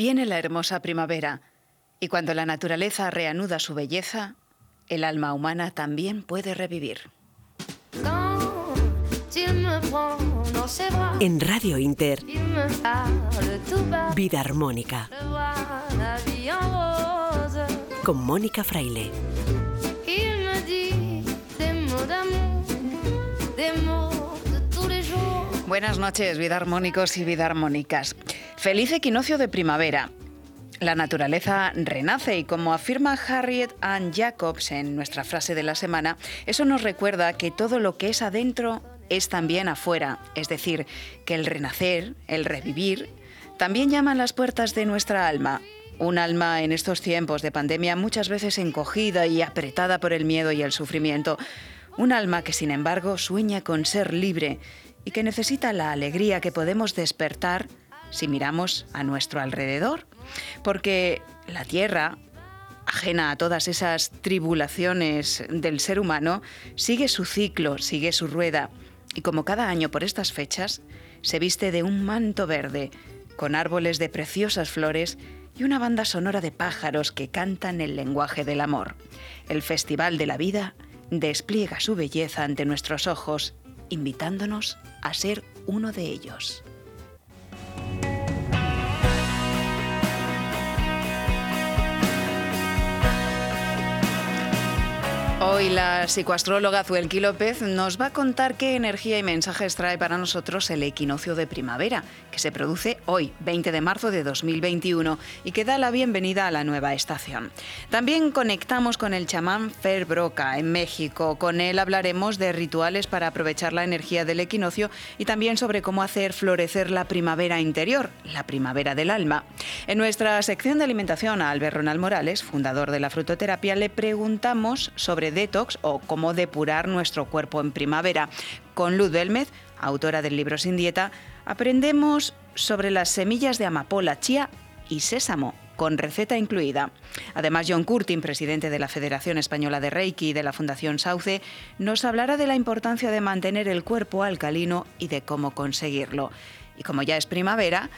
Viene la hermosa primavera y cuando la naturaleza reanuda su belleza, el alma humana también puede revivir. En Radio Inter, Vida Armónica. Con Mónica Fraile. Buenas noches, vida armónicos y vida armónicas. Feliz equinoccio de primavera. La naturaleza renace y como afirma Harriet Ann Jacobs en nuestra frase de la semana, eso nos recuerda que todo lo que es adentro es también afuera, es decir, que el renacer, el revivir, también llama a las puertas de nuestra alma. Un alma en estos tiempos de pandemia muchas veces encogida y apretada por el miedo y el sufrimiento. Un alma que sin embargo sueña con ser libre y que necesita la alegría que podemos despertar si miramos a nuestro alrededor. Porque la Tierra, ajena a todas esas tribulaciones del ser humano, sigue su ciclo, sigue su rueda. Y como cada año por estas fechas, se viste de un manto verde, con árboles de preciosas flores y una banda sonora de pájaros que cantan el lenguaje del amor. El Festival de la Vida despliega su belleza ante nuestros ojos invitándonos a ser uno de ellos. Thank you. Hoy la psicoastróloga Zuelki López nos va a contar qué energía y mensajes trae para nosotros el equinoccio de primavera, que se produce hoy, 20 de marzo de 2021, y que da la bienvenida a la nueva estación. También conectamos con el chamán Fer Broca en México. Con él hablaremos de rituales para aprovechar la energía del equinoccio y también sobre cómo hacer florecer la primavera interior, la primavera del alma. En nuestra sección de alimentación a Albert Ronald Morales, fundador de la frutoterapia, le preguntamos sobre detox o cómo depurar nuestro cuerpo en primavera. Con Luz Belmez, autora del libro Sin Dieta, aprendemos sobre las semillas de amapola, chía y sésamo con receta incluida. Además, John Curtin, presidente de la Federación Española de Reiki y de la Fundación Sauce, nos hablará de la importancia de mantener el cuerpo alcalino y de cómo conseguirlo. Y como ya es primavera,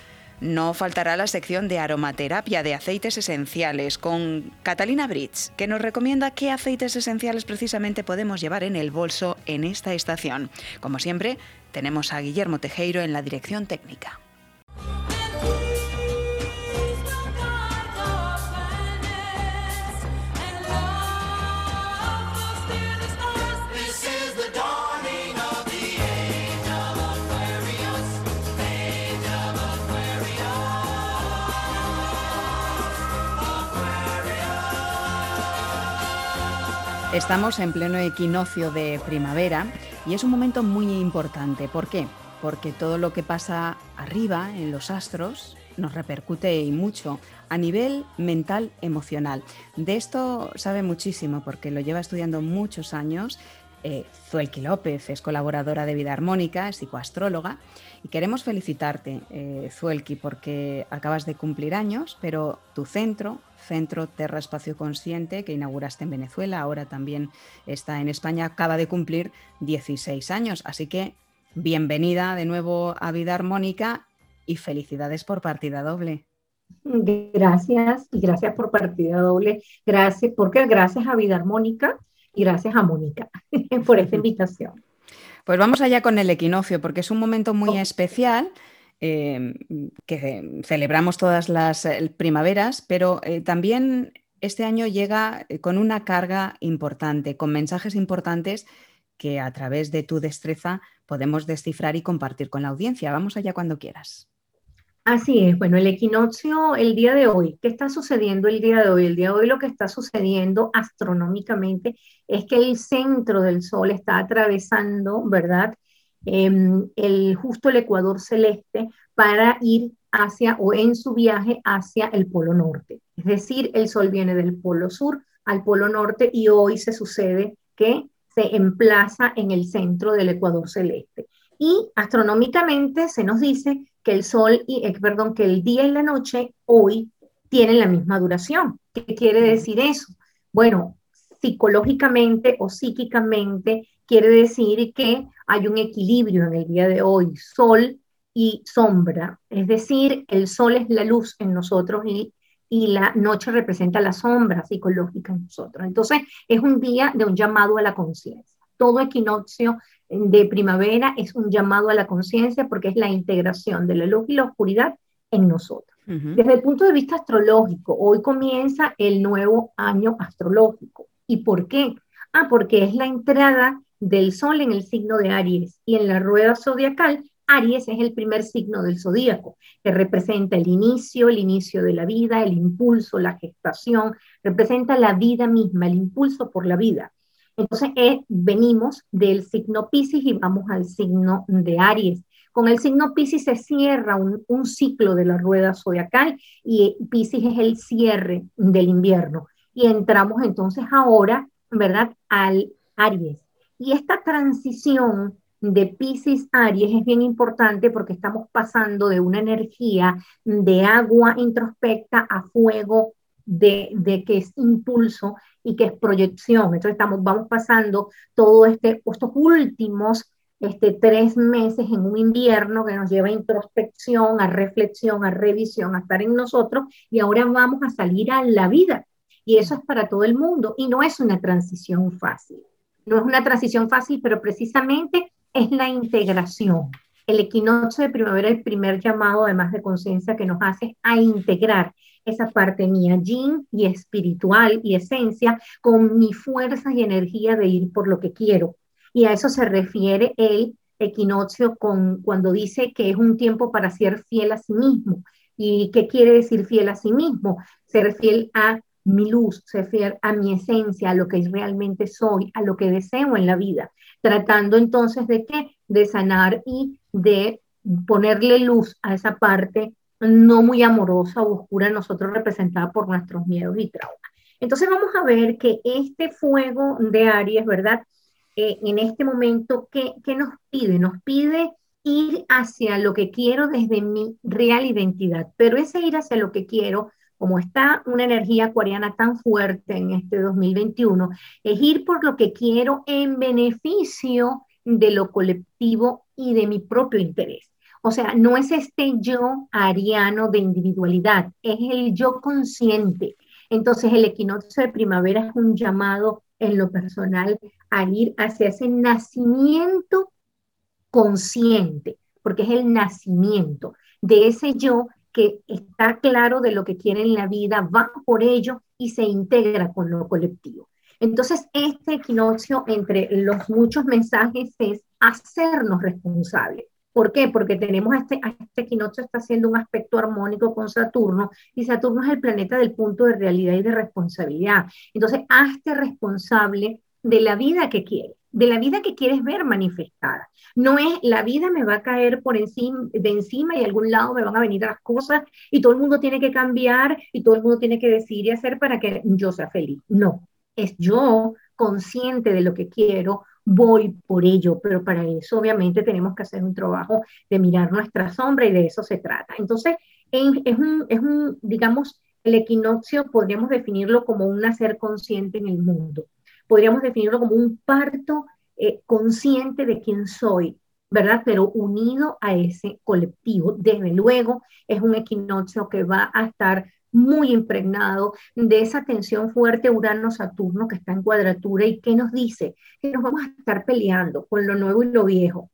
no faltará la sección de aromaterapia de aceites esenciales con Catalina Brits, que nos recomienda qué aceites esenciales precisamente podemos llevar en el bolso en esta estación. Como siempre, tenemos a Guillermo Tejeiro en la dirección técnica. Estamos en pleno equinoccio de primavera y es un momento muy importante. ¿Por qué? Porque todo lo que pasa arriba en los astros nos repercute y mucho a nivel mental emocional. De esto sabe muchísimo porque lo lleva estudiando muchos años. Eh, Zuelki López es colaboradora de Vida Armónica, es psicoastróloga y queremos felicitarte, eh, Zuelki, porque acabas de cumplir años, pero tu centro, Centro Terra Espacio Consciente, que inauguraste en Venezuela, ahora también está en España, acaba de cumplir 16 años. Así que bienvenida de nuevo a Vida Armónica y felicidades por partida doble. Gracias y gracias por partida doble. Gracias, porque gracias a Vida Armónica y gracias a Mónica por esta invitación. Pues vamos allá con el equinoccio, porque es un momento muy especial. Em, que celebramos todas las eh, primaveras, pero eh, también este año llega eh, con una carga importante, con mensajes importantes que a través de tu destreza podemos descifrar y compartir con la audiencia. Vamos allá cuando quieras. Así es, bueno, el equinoccio el día de hoy, ¿qué está sucediendo el día de hoy? El día de hoy lo que está sucediendo astronómicamente es que el centro del Sol está atravesando, ¿verdad? Em, el, justo el ecuador celeste para ir hacia o en su viaje hacia el polo norte. Es decir, el Sol viene del polo sur al polo norte y hoy se sucede que se emplaza en el centro del ecuador celeste. Y astronómicamente se nos dice que el sol y, eh, perdón, que el día y la noche hoy tienen la misma duración. ¿Qué quiere decir eso? Bueno, psicológicamente o psíquicamente quiere decir que hay un equilibrio en el día de hoy. Sol y sombra, es decir, el sol es la luz en nosotros y, y la noche representa la sombra psicológica en nosotros. Entonces, es un día de un llamado a la conciencia. Todo equinoccio de primavera es un llamado a la conciencia porque es la integración de la luz y la oscuridad en nosotros. Desde el punto de vista astrológico, hoy comienza el nuevo año astrológico. ¿Y por qué? Ah, porque es la entrada del Sol en el signo de Aries y en la rueda zodiacal, Aries es el primer signo del zodíaco, que representa el inicio, el inicio de la vida, el impulso, la gestación, representa la vida misma, el impulso por la vida. Entonces, eh, venimos del signo Pisces y vamos al signo de Aries. Con el signo Pisces se cierra un, un ciclo de la rueda zodiacal y Pisces es el cierre del invierno. Y entramos entonces ahora, ¿verdad?, al Aries. Y esta transición de Pisces Aries es bien importante porque estamos pasando de una energía de agua introspecta a fuego de, de, que es impulso y que es proyección. Entonces estamos, vamos pasando todo este, estos últimos este, tres meses en un invierno que nos lleva a introspección, a reflexión, a revisión, a estar en nosotros y ahora vamos a salir a la vida. Y eso es para todo el mundo y no es una transición fácil. No es una transición fácil, pero precisamente es la integración. El equinoccio de primavera el primer llamado, además de conciencia, que nos hace a integrar esa parte mía, yin y espiritual y esencia, con mi fuerza y energía de ir por lo que quiero. Y a eso se refiere el equinoccio con, cuando dice que es un tiempo para ser fiel a sí mismo. ¿Y qué quiere decir fiel a sí mismo? Ser fiel a mi luz, ser fiel a mi esencia, a lo que realmente soy, a lo que deseo en la vida, tratando entonces de qué? De sanar y de ponerle luz a esa parte no muy amorosa o oscura nosotros representada por nuestros miedos y traumas. Entonces vamos a ver que este fuego de Aries, ¿verdad? Eh, en este momento, ¿qué, ¿qué nos pide? Nos pide ir hacia lo que quiero desde mi real identidad, pero ese ir hacia lo que quiero como está una energía acuariana tan fuerte en este 2021, es ir por lo que quiero en beneficio de lo colectivo y de mi propio interés. O sea, no es este yo ariano de individualidad, es el yo consciente. Entonces, el equinoccio de primavera es un llamado en lo personal a ir hacia ese nacimiento consciente, porque es el nacimiento de ese yo que está claro de lo que quiere en la vida, va por ello y se integra con lo colectivo. Entonces, este equinoccio, entre los muchos mensajes, es hacernos responsables. ¿Por qué? Porque tenemos este, este equinoccio está haciendo un aspecto armónico con Saturno y Saturno es el planeta del punto de realidad y de responsabilidad. Entonces, hazte responsable de la vida que quieres de la vida que quieres ver manifestada. No es la vida me va a caer por encima, de encima y de algún lado me van a venir las cosas y todo el mundo tiene que cambiar y todo el mundo tiene que decir y hacer para que yo sea feliz. No, es yo consciente de lo que quiero, voy por ello, pero para eso obviamente tenemos que hacer un trabajo de mirar nuestra sombra y de eso se trata. Entonces, es un, es un digamos, el equinoccio podríamos definirlo como un nacer consciente en el mundo podríamos definirlo como un parto eh, consciente de quién soy, ¿verdad? Pero unido a ese colectivo. Desde luego, es un equinoccio que va a estar muy impregnado de esa tensión fuerte Urano-Saturno que está en cuadratura y que nos dice que nos vamos a estar peleando con lo nuevo y lo viejo,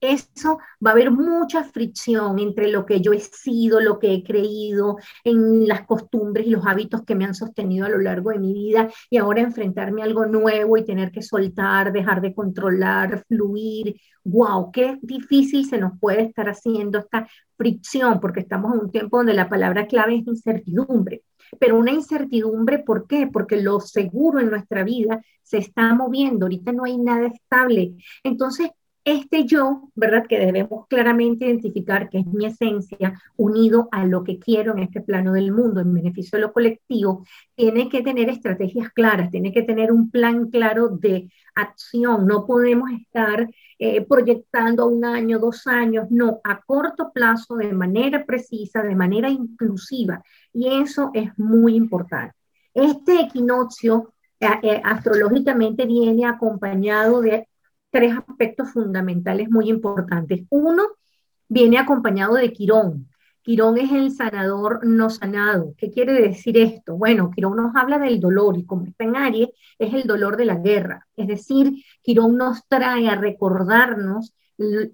eso va a haber mucha fricción entre lo que yo he sido, lo que he creído, en las costumbres y los hábitos que me han sostenido a lo largo de mi vida y ahora enfrentarme a algo nuevo y tener que soltar, dejar de controlar, fluir. ¡Wow! Qué difícil se nos puede estar haciendo esta fricción porque estamos en un tiempo donde la palabra clave es incertidumbre. Pero una incertidumbre, ¿por qué? Porque lo seguro en nuestra vida se está moviendo, ahorita no hay nada estable. Entonces, este yo, ¿verdad? Que debemos claramente identificar que es mi esencia, unido a lo que quiero en este plano del mundo, en beneficio de lo colectivo, tiene que tener estrategias claras, tiene que tener un plan claro de acción. No podemos estar eh, proyectando un año, dos años, no, a corto plazo, de manera precisa, de manera inclusiva. Y eso es muy importante. Este equinoccio eh, eh, astrológicamente viene acompañado de tres aspectos fundamentales muy importantes. Uno, viene acompañado de Quirón. Quirón es el sanador no sanado. ¿Qué quiere decir esto? Bueno, Quirón nos habla del dolor y como está en Aries, es el dolor de la guerra. Es decir, Quirón nos trae a recordarnos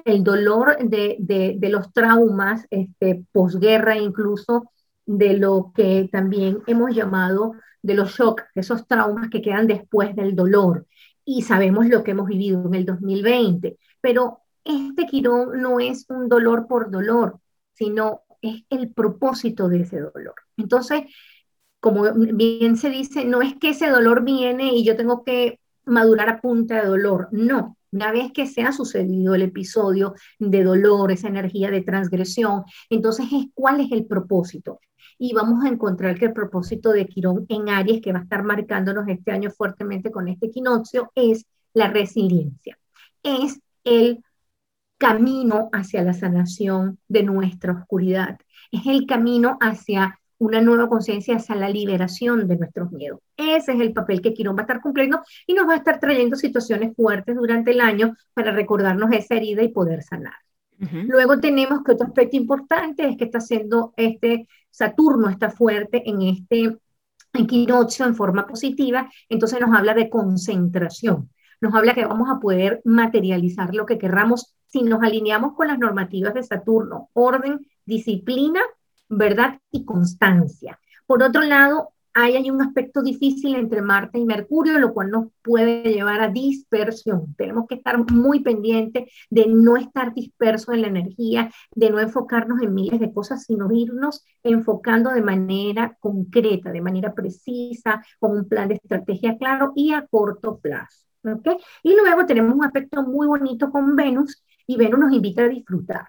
el dolor de, los traumas este, posguerra, incluso de lo que también hemos llamado de los shocks, esos traumas que quedan después del dolor. Y sabemos lo que hemos vivido en el 2020. Pero este Quirón no es un dolor por dolor, sino es el propósito de ese dolor. Entonces, como bien se dice, no es que ese dolor viene y yo tengo que madurar a punta de dolor, no. Una vez que se ha sucedido el episodio de dolor, esa energía de transgresión, entonces es cuál es el propósito. Y vamos a encontrar que el propósito de Quirón en Aries, que va a estar marcándonos este año fuertemente con este equinoccio, es la resiliencia. Es el camino hacia la sanación de nuestra oscuridad. Es el camino hacia una nueva conciencia, hacia la liberación de nuestros miedos. Ese es el papel que Quirón va a estar cumpliendo y nos va a estar trayendo situaciones fuertes durante el año para recordarnos esa herida y poder sanar. Luego tenemos que otro aspecto importante es que está haciendo este Saturno, está fuerte en este equinoccio en forma positiva, entonces nos habla de concentración. Nos habla que vamos a poder materializar lo que querramos si nos alineamos con las normativas de Saturno, orden, disciplina, verdad y constancia. Por otro lado, hay, hay un aspecto difícil entre Marte y Mercurio, lo cual nos puede llevar a dispersión. Tenemos que estar muy pendientes de no estar dispersos en la energía, de no enfocarnos en miles de cosas, sino irnos enfocando de manera concreta, de manera precisa, con un plan de estrategia claro y a corto plazo. Y luego tenemos un aspecto muy bonito con Venus y Venus nos invita a disfrutar.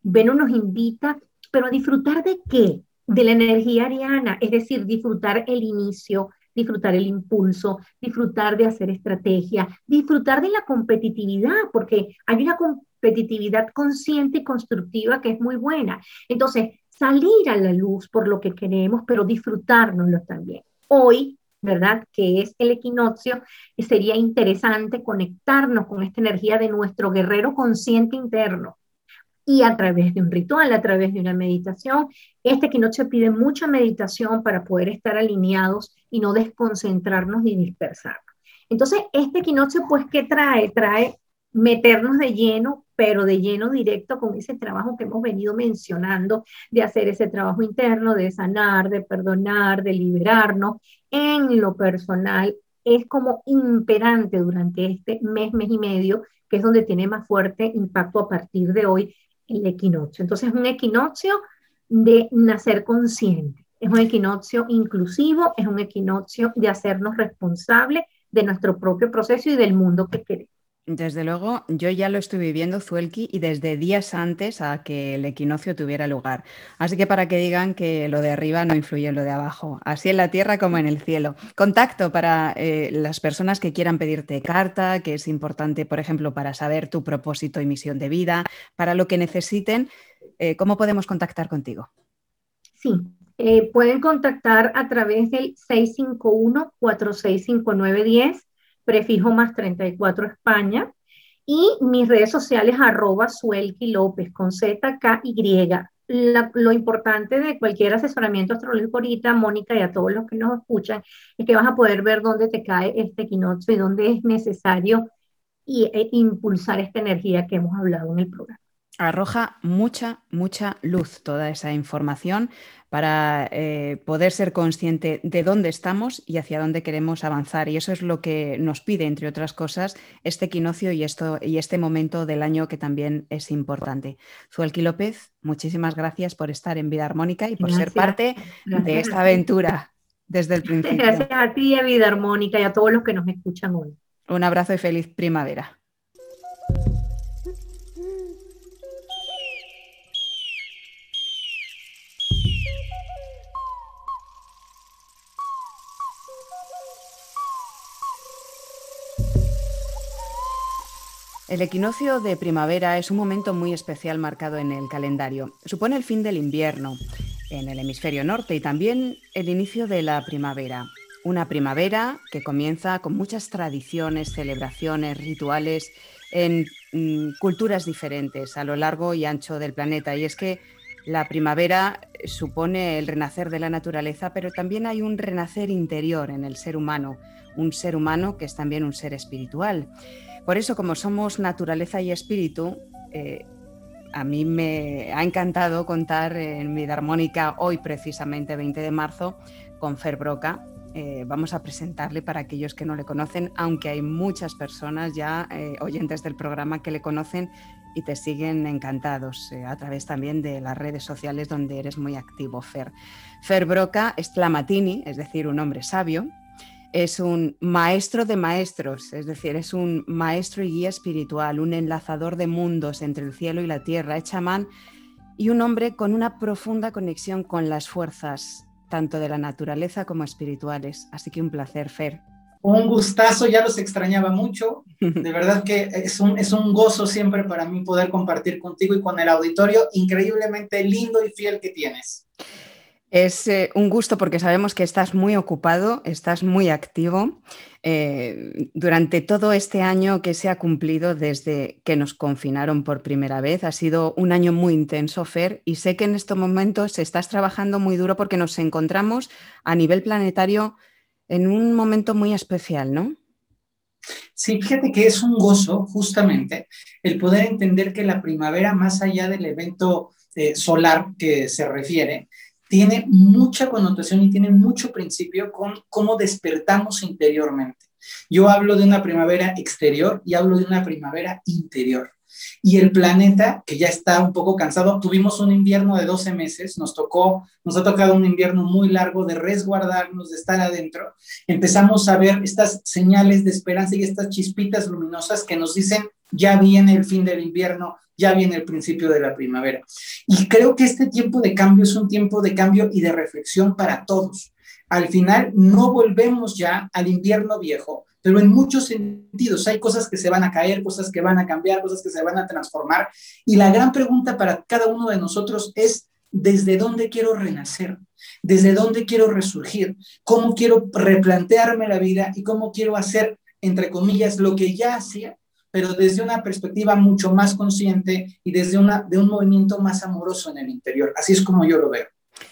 Venus nos invita, pero a disfrutar de qué? De la energía ariana, es decir, disfrutar el inicio, disfrutar el impulso, disfrutar de hacer estrategia, disfrutar de la competitividad, porque hay una competitividad consciente y constructiva que es muy buena. Entonces, salir a la luz por lo que queremos, pero disfrutárnoslo también. Hoy ¿verdad? Que es el equinoccio, sería interesante conectarnos con esta energía de nuestro guerrero consciente interno. Y a través de un ritual, a través de una meditación, este equinoccio pide mucha meditación para poder estar alineados y no desconcentrarnos ni dispersarnos. Entonces, este equinoccio, pues, ¿qué trae? Trae meternos de lleno, pero de lleno directo con ese trabajo que hemos venido mencionando, de hacer ese trabajo interno, de sanar, de perdonar, de liberarnos en lo personal, es como imperante durante este mes, mes y medio, que es donde tiene más fuerte impacto a partir de hoy el equinoccio. Entonces, es un equinoccio de nacer consciente, es un equinoccio inclusivo, es un equinoccio de hacernos responsables de nuestro propio proceso y del mundo que queremos. Desde luego, yo ya lo estoy viviendo, Zuelki, y desde días antes a que el equinoccio tuviera lugar. Así que para que digan que lo de arriba no influye en lo de abajo, así en la tierra como en el cielo. Contacto para eh, las personas que quieran pedirte carta, que es importante, por ejemplo, para saber tu propósito y misión de vida, para lo que necesiten. Eh, ¿Cómo podemos contactar contigo? Sí, eh, pueden contactar a través del 651-465910 prefijo más 34 España, y mis redes sociales arroba Suelki López con Z, K, Y. lo importante de cualquier asesoramiento astrológico ahorita, Mónica, y a todos los que nos escuchan, es que vas a poder ver dónde te cae este equinoccio y dónde es necesario y, e impulsar esta energía que hemos hablado en el programa. Arroja mucha, mucha luz toda esa información para eh, poder ser consciente de dónde estamos y hacia dónde queremos avanzar. Y eso es lo que nos pide, entre otras cosas, este equinoccio y, esto, y este momento del año que también es importante. Zuelki López, muchísimas gracias por estar en Vida Armónica y por ser parte de esta aventura desde el principio. Gracias a ti, a Vida Armónica y a todos los que nos escuchan hoy. Un abrazo y feliz primavera. El equinoccio de primavera es un momento muy especial marcado en el calendario. Supone el fin del invierno en el hemisferio norte y también el inicio de la primavera. Una primavera que comienza con muchas tradiciones, celebraciones, rituales en mm, culturas diferentes a lo largo y ancho del planeta. Y es que la primavera supone el renacer de la naturaleza, pero también hay un renacer interior en el ser humano, un ser humano que es también un ser espiritual. Por eso, como somos naturaleza y espíritu, eh, a mí me ha encantado contar en mi armónica hoy, precisamente 20 de marzo, con Fer Broca. Eh, vamos a presentarle para aquellos que no le conocen, aunque hay muchas personas ya eh, oyentes del programa que le conocen y te siguen encantados a través también de las redes sociales donde eres muy activo, Fer. Fer Broca es Tlamatini, es decir, un hombre sabio, es un maestro de maestros, es decir, es un maestro y guía espiritual, un enlazador de mundos entre el cielo y la tierra, es chamán y un hombre con una profunda conexión con las fuerzas, tanto de la naturaleza como espirituales. Así que un placer, Fer. Un gustazo, ya los extrañaba mucho. De verdad que es un, es un gozo siempre para mí poder compartir contigo y con el auditorio increíblemente lindo y fiel que tienes. Es eh, un gusto porque sabemos que estás muy ocupado, estás muy activo. Eh, durante todo este año que se ha cumplido desde que nos confinaron por primera vez, ha sido un año muy intenso, Fer, y sé que en estos momentos estás trabajando muy duro porque nos encontramos a nivel planetario en un momento muy especial, ¿no? Sí, fíjate que es un gozo justamente el poder entender que la primavera, más allá del evento eh, solar que se refiere, tiene mucha connotación y tiene mucho principio con cómo despertamos interiormente. Yo hablo de una primavera exterior y hablo de una primavera interior y el planeta, que ya está un poco cansado, tuvimos un invierno de 12 meses, nos tocó, nos ha tocado un invierno muy largo de resguardarnos, de estar adentro, empezamos a ver estas señales de esperanza y estas chispitas luminosas que nos dicen, ya viene el fin del invierno, ya viene el principio de la primavera. Y creo que este tiempo de cambio es un tiempo de cambio y de reflexión para todos. Al final no volvemos ya al invierno viejo, pero en muchos sentidos hay cosas que se van a caer, cosas que van a cambiar, cosas que se van a transformar. Y la gran pregunta para cada uno de nosotros es, ¿desde dónde quiero renacer? ¿Desde dónde quiero resurgir? ¿Cómo quiero replantearme la vida y cómo quiero hacer, entre comillas, lo que ya hacía, pero desde una perspectiva mucho más consciente y desde una, de un movimiento más amoroso en el interior? Así es como yo lo veo.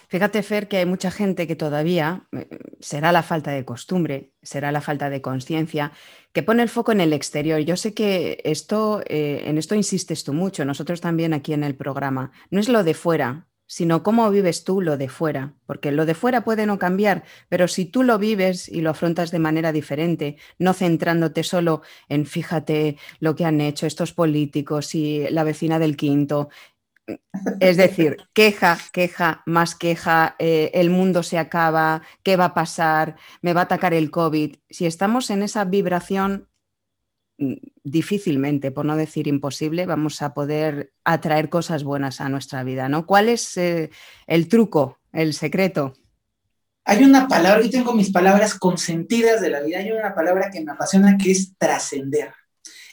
Fíjate, Fer, que hay mucha gente que todavía, eh, será la falta de costumbre, será la falta de conciencia, que pone el foco en el exterior. Yo sé que esto, eh, en esto insistes tú mucho, nosotros también aquí en el programa. No es lo de fuera, sino cómo vives tú lo de fuera, porque lo de fuera puede no cambiar, pero si tú lo vives y lo afrontas de manera diferente, no centrándote solo en fíjate lo que han hecho estos políticos y la vecina del quinto, es decir, queja, queja, más queja, eh, el mundo se acaba, ¿qué va a pasar? ¿Me va a atacar el COVID? Si estamos en esa vibración, difícilmente, por no decir imposible, vamos a poder atraer cosas buenas a nuestra vida, ¿no? ¿Cuál es eh, el truco, el secreto? Hay una palabra, yo tengo mis palabras consentidas de la vida, hay una palabra que me apasiona que es trascender.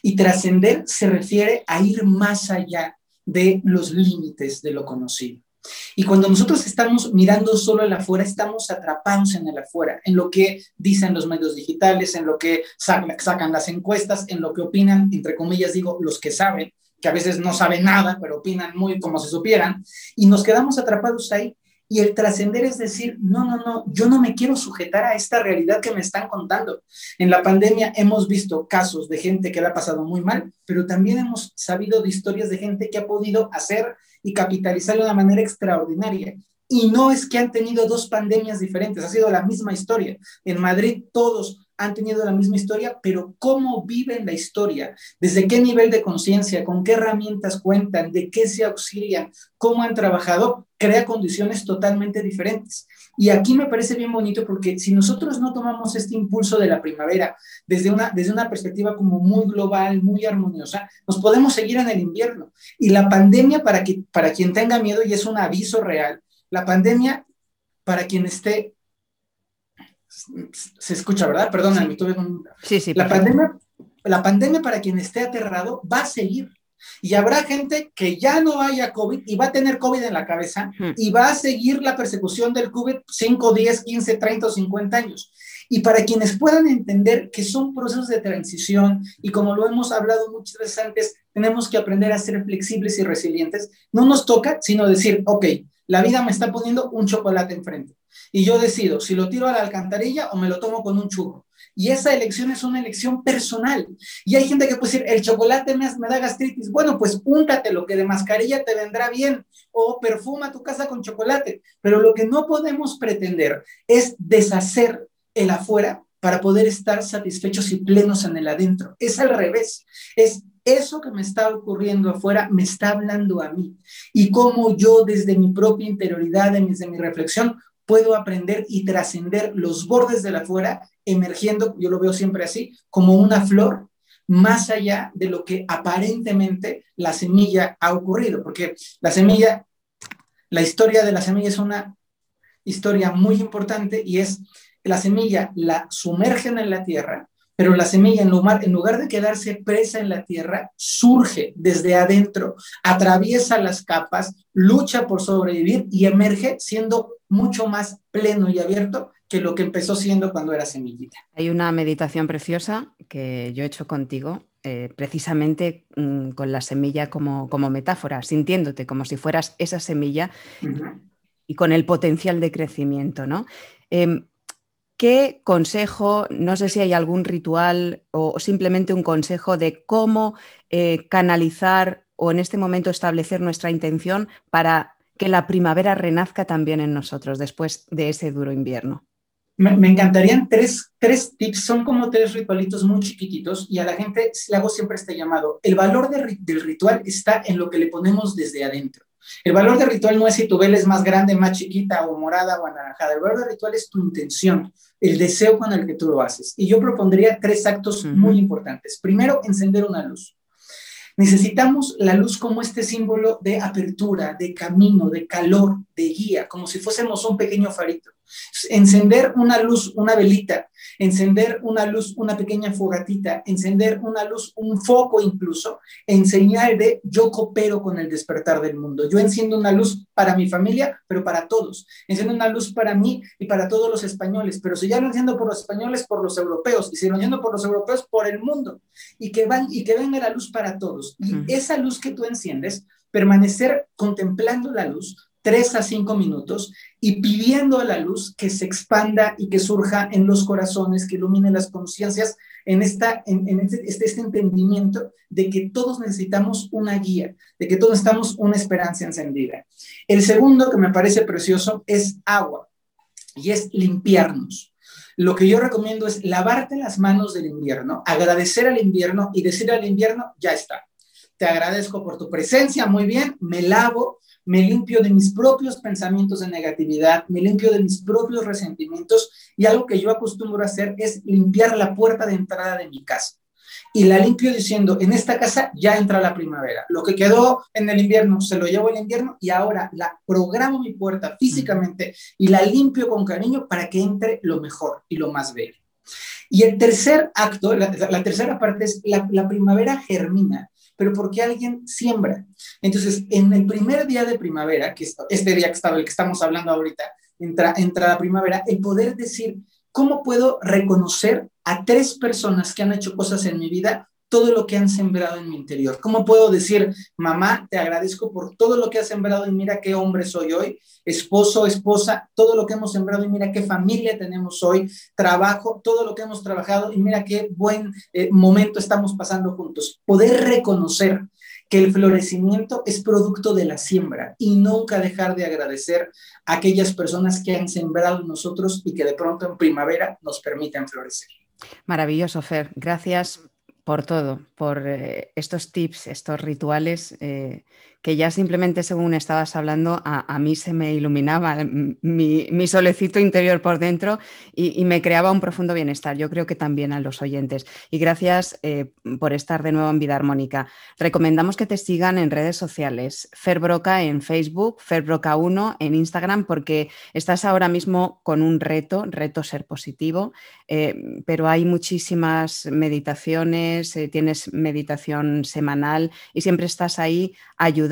Y trascender se refiere a ir más allá de los límites de lo conocido. Y cuando nosotros estamos mirando solo el afuera, estamos atrapados en el afuera, en lo que dicen los medios digitales, en lo que sacan las encuestas, en lo que opinan, entre comillas digo, los que saben, que a veces no saben nada, pero opinan muy como si supieran, y nos quedamos atrapados ahí y el trascender es decir, no, no, no, yo no me quiero sujetar a esta realidad que me están contando. En la pandemia hemos visto casos de gente que la ha pasado muy mal, pero también hemos sabido de historias de gente que ha podido hacer y capitalizar de una manera extraordinaria. Y no es que han tenido dos pandemias diferentes, ha sido la misma historia. En Madrid todos han tenido la misma historia, pero cómo viven la historia, desde qué nivel de conciencia, con qué herramientas cuentan, de qué se auxilian, cómo han trabajado, crea condiciones totalmente diferentes. Y aquí me parece bien bonito porque si nosotros no tomamos este impulso de la primavera desde una, desde una perspectiva como muy global, muy armoniosa, nos podemos seguir en el invierno. Y la pandemia, para, que, para quien tenga miedo, y es un aviso real, la pandemia, para quien esté se escucha, ¿verdad? Perdóname, tuve un... Sí, sí. La pandemia, la pandemia, para quien esté aterrado, va a seguir. Y habrá gente que ya no haya COVID y va a tener COVID en la cabeza y va a seguir la persecución del COVID 5, 10, 15, 30 o 50 años. Y para quienes puedan entender que son procesos de transición y como lo hemos hablado muchas veces antes, tenemos que aprender a ser flexibles y resilientes, no nos toca sino decir, ok, la vida me está poniendo un chocolate enfrente y yo decido si lo tiro a la alcantarilla o me lo tomo con un churro. Y esa elección es una elección personal. Y hay gente que puede decir, el chocolate me, me da gastritis. Bueno, pues lo que de mascarilla te vendrá bien o perfuma tu casa con chocolate. Pero lo que no podemos pretender es deshacer el afuera para poder estar satisfechos y plenos en el adentro. Es al revés. Es eso que me está ocurriendo afuera me está hablando a mí. Y cómo yo desde mi propia interioridad, desde mi reflexión, puedo aprender y trascender los bordes de la afuera, emergiendo, yo lo veo siempre así, como una flor más allá de lo que aparentemente la semilla ha ocurrido, porque la semilla, la historia de la semilla es una historia muy importante y es la semilla la sumergen en la tierra, pero la semilla en lugar, en lugar de quedarse presa en la tierra, surge desde adentro, atraviesa las capas, lucha por sobrevivir y emerge siendo mucho más pleno y abierto que lo que empezó siendo cuando era semillita. Hay una meditación preciosa que yo he hecho contigo, eh, precisamente mm, con la semilla como, como, metáfora, sintiéndote como si fueras esa semilla y con el potencial de crecimiento, ¿no? Em, ¿Qué consejo, no sé si hay algún ritual o simplemente un consejo de cómo eh, canalizar o en este momento establecer nuestra intención para que la primavera renazca también en nosotros después de ese duro invierno? Me, encantarían tres, tres, tips, son como tres ritualitos muy chiquititos y a la gente le hago siempre este llamado. El valor del ritual está en lo que le ponemos desde adentro. El valor del ritual no es si tu vela es más grande, más chiquita o morada o anaranjada. El valor del ritual es tu intención, el deseo con el que tú lo haces. Y yo propondría tres actos muy importantes. Primero, encender una luz. Necesitamos la luz como este símbolo de apertura, de camino, de calor, de guía, como si fuésemos un pequeño farito. Encender una luz, una velita, encender una luz, una pequeña fogatita, encender una luz, un foco incluso, en señal de yo coopero con el despertar del mundo. Yo enciendo una luz para mi familia, pero para todos. Enciendo una luz para mí y para todos los españoles, pero si ya lo enciendo por los españoles, por los europeos, y si lo enciendo por los europeos, por el mundo, y que, van, y que venga la luz para todos. Y esa luz que tú enciendes, permanecer contemplando la luz, tres a cinco minutos y pidiendo a la luz que se expanda y que surja en los corazones, que ilumine las conciencias en, esta, en, este, este, este, entendimiento de que todos necesitamos una guía, de que todos necesitamos una esperanza encendida. El segundo que me parece precioso es agua y es limpiarnos. Lo que yo recomiendo es lavarte las manos del invierno, agradecer al invierno y decir al invierno, ya está. Te agradezco por tu presencia, muy bien, me lavo, me limpio de mis propios pensamientos de negatividad, me limpio de mis propios resentimientos y algo que yo acostumbro a hacer es limpiar la puerta de entrada de mi casa. Y la limpio diciendo, en esta casa ya entra la primavera. Lo que quedó en el invierno se lo llevo el invierno y ahora la programo mi puerta físicamente y la limpio con cariño para que entre lo mejor y lo más bello. Y el tercer acto, la, tercera parte es la, la primavera germina pero porque alguien siembra. Entonces, en el primer día de primavera, que este día que, estaba, el que estamos hablando ahorita, entra, entra la primavera, el poder decir, ¿cómo puedo reconocer a tres personas que han hecho cosas en mi vida todo lo que han sembrado en mi interior. ¿Cómo puedo decir, mamá, te agradezco por todo lo que has sembrado y mira qué hombre soy hoy, esposo, esposa, todo lo que hemos sembrado y mira qué familia tenemos hoy, trabajo, todo lo que hemos trabajado y mira qué buen eh, momento estamos pasando juntos. Poder reconocer que el florecimiento es producto de la siembra y nunca dejar de agradecer a aquellas personas que han sembrado nosotros y que de pronto en primavera nos permiten florecer. Maravilloso, Fer. Gracias por todo, por eh, estos tips, estos rituales eh, que ya simplemente según estabas hablando, a, mí se me iluminaba mi, solecito interior por dentro y, me creaba un profundo bienestar. Yo creo que también a los oyentes. Y gracias eh, por estar de nuevo en Vida Armónica. Recomendamos que te sigan en redes sociales, Ferbroca en Facebook, Ferbroca1 en Instagram, porque estás ahora mismo con un reto, reto ser positivo, eh, pero hay muchísimas meditaciones, eh, tienes meditación semanal y siempre estás ahí ayudando,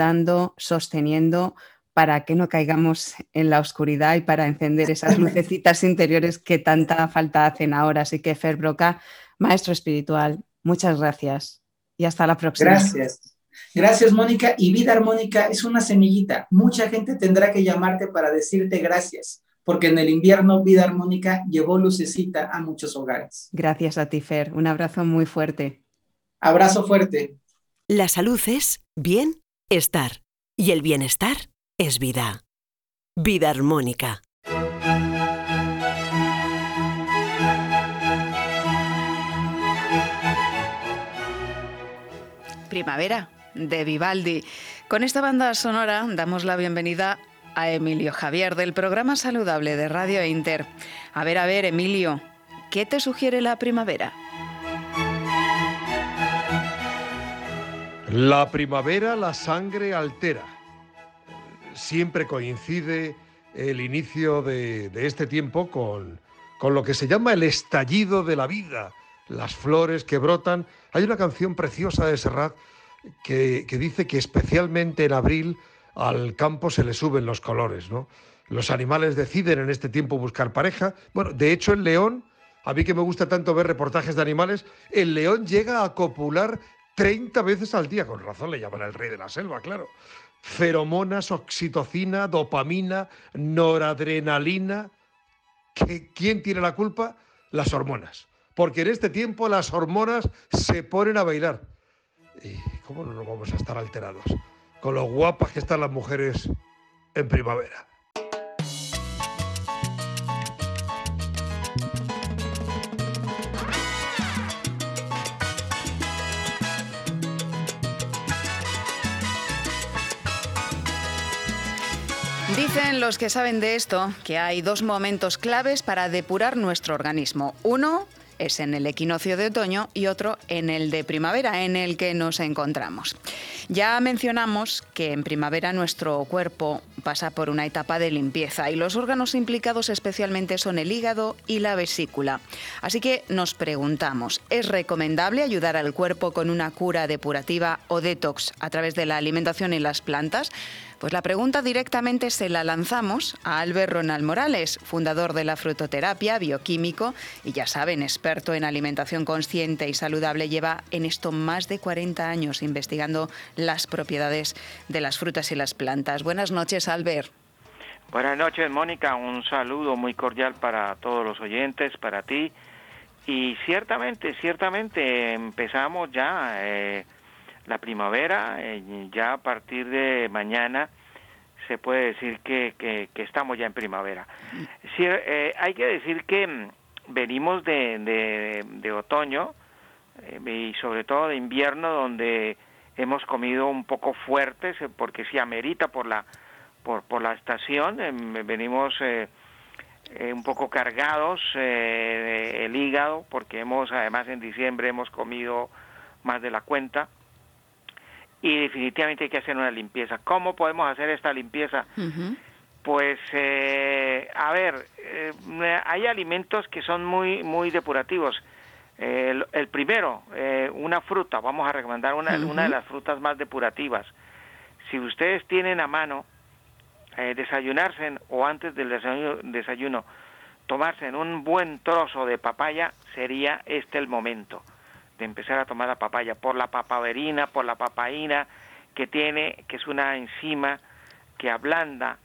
sosteniendo para que no caigamos en la oscuridad y para encender esas lucecitas interiores que tanta falta hacen ahora. Así que Fer Broca, maestro espiritual, muchas gracias y hasta la próxima. Gracias. Gracias, Mónica. Y vida armónica es una semillita. Mucha gente tendrá que llamarte para decirte gracias, porque en el invierno vida armónica llevó lucecita a muchos hogares. Gracias a ti, Fer. Un abrazo muy fuerte. Abrazo fuerte. La salud es bien estar y el bienestar es vida. Vida armónica. Primavera de Vivaldi. Con esta banda sonora damos la bienvenida a Emilio Javier del programa Saludable de Radio Inter. A ver, a ver, Emilio, ¿qué te sugiere la primavera? La primavera la sangre altera. Siempre coincide el inicio de, este tiempo con, con, lo que se llama el estallido de la vida, las flores que brotan. Hay una canción preciosa de Serrat que, que dice que especialmente en abril al campo se le suben los colores, ¿no? Los animales deciden en este tiempo buscar pareja. Bueno, de hecho el león, a mí que me gusta tanto ver reportajes de animales, el león llega a copular 30 veces al día, con razón le llaman el rey de la selva, claro. Feromonas, oxitocina, dopamina, noradrenalina. ¿Quién tiene la culpa? Las hormonas. Porque en este tiempo las hormonas se ponen a bailar. ¿Y cómo no nos vamos a estar alterados? Con lo guapas que están las mujeres en primavera. Los que saben de esto que hay dos momentos claves para depurar nuestro organismo. Uno es en el equinoccio de otoño y otro en el de primavera, en el que nos encontramos. Ya mencionamos que en primavera nuestro cuerpo pasa por una etapa de limpieza y los órganos implicados especialmente son el hígado y la vesícula. Así que nos preguntamos, ¿es recomendable ayudar al cuerpo con una cura depurativa o detox a través de la alimentación y las plantas? Pues la pregunta directamente se la lanzamos a Albert Ronald Morales, fundador de la frutoterapia, bioquímico y ya saben, experto en alimentación consciente y saludable. Lleva en esto más de 40 años investigando las propiedades de las frutas y las plantas. Buenas noches, Albert. Buenas noches, Mónica. Un saludo muy cordial para todos los oyentes, para ti. Y ciertamente, ciertamente empezamos ya. Eh, la primavera, eh, ya a partir de mañana se puede decir que, que, estamos ya en primavera. Sí, eh, hay que decir que mm, venimos de, de, otoño eh, y sobre todo de invierno donde hemos comido un poco fuertes porque se amerita por la por, por la estación venimos un poco cargados el hígado porque hemos además en diciembre hemos comido más de la cuenta y definitivamente hay que hacer una limpieza. ¿Cómo podemos hacer esta limpieza? Pues, eh, a ver, eh, hay alimentos que son muy, muy depurativos. el, primero, eh, una fruta, vamos a recomendar una, una de las frutas más depurativas. Si ustedes tienen a mano desayunarse o antes del desayuno, desayuno tomarse un buen trozo de papaya, sería este el momento de empezar a tomar la papaya, por la papaverina, por la papaína que tiene, que es una enzima que ablanda,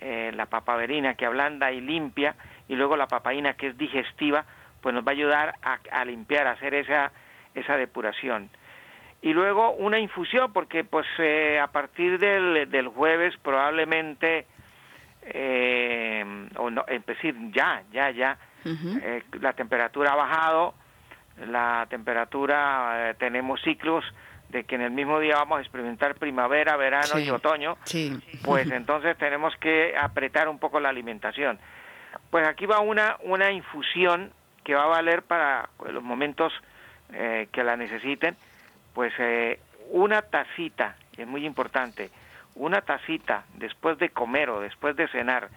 eh, la papaverina que ablanda y limpia, y luego la papaína que es digestiva, pues nos va a ayudar a, limpiar, a hacer esa, esa depuración. Y luego una infusión, porque pues eh, a partir del, del jueves probablemente, eh, o no, es decir, ya, ya, ya, la temperatura ha bajado, la temperatura, eh, tenemos ciclos de que en el mismo día vamos a experimentar primavera, verano y otoño, sí. pues entonces tenemos que apretar un poco la alimentación. Pues aquí va una, una infusión que va a valer para los momentos eh, que la necesiten, pues eh, una tacita, es muy importante, una tacita después de comer o después de cenar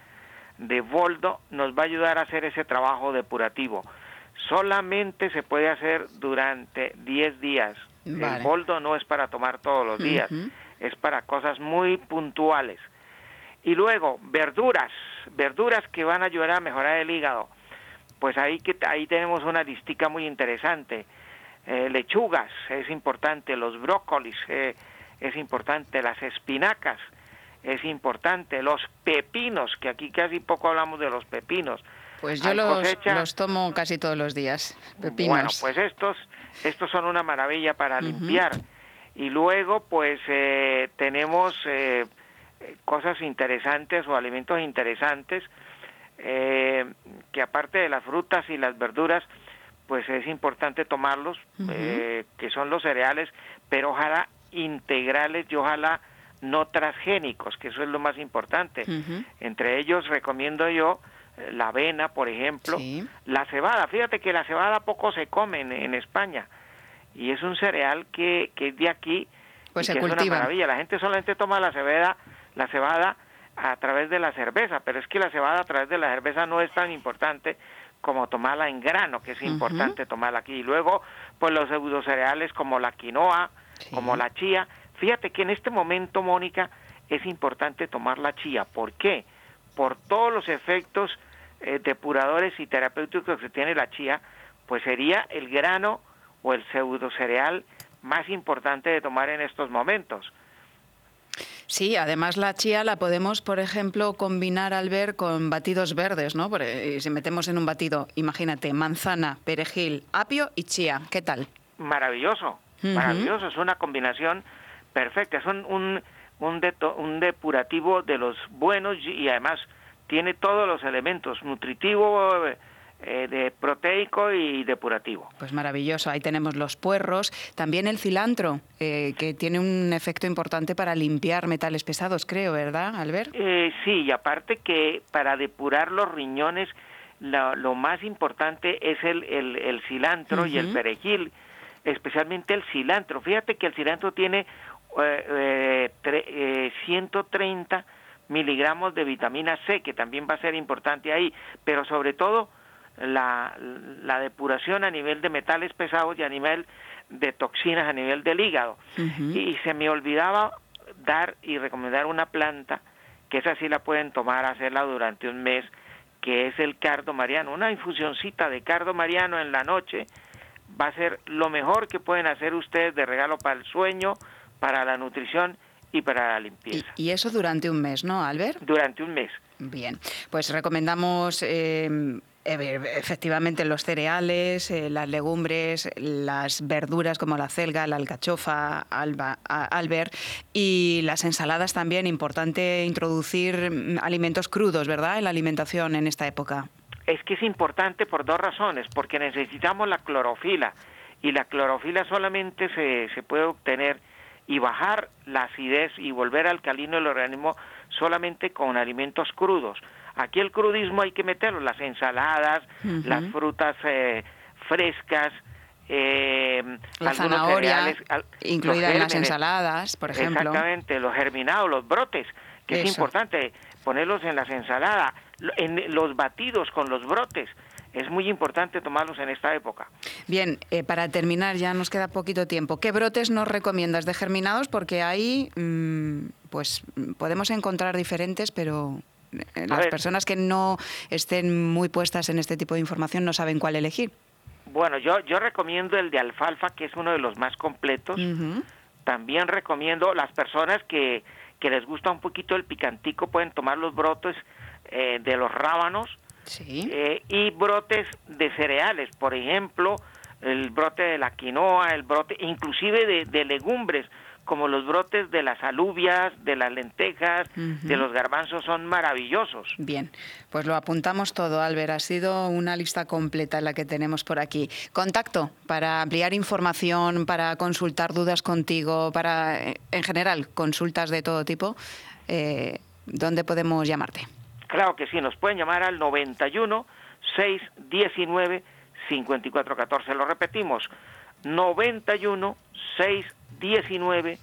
de boldo nos va a ayudar a hacer ese trabajo depurativo. Solamente se puede hacer durante 10 días. El boldo no es para tomar todos los días, es para cosas muy puntuales. Y luego, verduras, verduras que van a ayudar a mejorar el hígado. Pues ahí, que, ahí tenemos una distica muy interesante. Eh, lechugas es importante, los brócolis eh, es importante, las espinacas es importante, los pepinos, que aquí casi poco hablamos de los pepinos. Pues yo los, tomo casi todos los días, pepinos. Bueno, pues estos, estos son una maravilla para limpiar. Y luego, pues eh, tenemos eh, cosas interesantes o alimentos interesantes eh, que aparte de las frutas y las verduras, pues es importante tomarlos, que son los cereales, pero ojalá integrales y ojalá no transgénicos, que eso es lo más importante. Entre ellos recomiendo yo la avena, por ejemplo, la cebada. Fíjate que la cebada poco se come en, España y es un cereal que, que es de aquí pues y que es una maravilla. La gente solamente toma la cebada, la cebada a través de la cerveza, pero es que la cebada a través de la cerveza no es tan importante como tomarla en grano, que es importante tomarla aquí. Y luego, pues los cereales como la quinoa, como la chía, Fíjate que en este momento, Mónica, es importante tomar la chía. ¿Por qué? Por todos los efectos eh, depuradores y terapéuticos que tiene la chía, pues sería el grano o el pseudo cereal más importante de tomar en estos momentos. Sí, además la chía la podemos, por ejemplo, combinar al ver con batidos verdes, ¿no? Eh, si metemos en un batido, imagínate, manzana, perejil, apio y chía, ¿qué tal? Maravilloso, maravilloso, es una combinación perfecta, son un, un, un depurativo de los buenos y además tiene todos los elementos, nutritivo, eh, de proteico y depurativo. Pues maravilloso, ahí tenemos los puerros, también el cilantro, eh, que tiene un efecto importante para limpiar metales pesados, creo, ¿verdad, Albert? Eh, sí, y aparte que para depurar los riñones, lo, más importante es el, el, cilantro y el perejil, especialmente el cilantro. Fíjate que el cilantro tiene eh, eh, 130 miligramos de vitamina C, que también va a ser importante ahí, pero sobre todo la, la depuración a nivel de metales pesados y a nivel de toxinas a nivel del hígado. Y se me olvidaba dar y recomendar una planta, que esa sí la pueden tomar, hacerla durante un mes, que es el cardo mariano. Una infusioncita de cardo mariano en la noche va a ser lo mejor que pueden hacer ustedes de regalo para el sueño, para la nutrición y para la limpieza. Y, eso durante un mes, ¿no, Albert? Durante un mes. Bien, pues recomendamos eh, efectivamente los cereales, eh, las legumbres, las verduras como la celga, la alcachofa, alba, Albert, y las ensaladas también. Importante introducir mm, alimentos crudos, ¿verdad?, en la alimentación en esta época. Es que es importante por dos razones, porque necesitamos la clorofila y la clorofila solamente se, se puede obtener y bajar la acidez y volver alcalino el organismo solamente con alimentos crudos. Aquí el crudismo hay que meterlo, las ensaladas, las frutas eh, frescas, eh, la zanahoria, incluida en las ensaladas, por ejemplo. Exactamente, los germinados, los brotes, que es importante ponerlos en las ensaladas, en los batidos con los brotes es muy importante tomarlos en esta época. Bien, eh, para terminar, ya nos queda poquito tiempo. ¿Qué brotes nos recomiendas de germinados? Porque ahí, mm, pues, podemos encontrar diferentes, pero eh, las personas que no estén muy puestas en este tipo de información no saben cuál elegir. Bueno, yo, yo recomiendo el de alfalfa, que es uno de los más completos. También recomiendo las personas que, que les gusta un poquito el picantico, pueden tomar los brotes eh, de los rábanos eh, y brotes de cereales, por ejemplo, el brote de la quinoa, el brote inclusive de, legumbres como los brotes de las alubias, de las lentejas, de los garbanzos son maravillosos. Bien, pues lo apuntamos todo, Albert. Ha sido una lista completa la que tenemos por aquí. Contacto para ampliar información, para consultar dudas contigo, para, eh, en general, consultas de todo tipo. Eh, ¿Dónde podemos llamarte? Claro que sí, nos pueden llamar al 91 619 5414. Lo repetimos, 91 619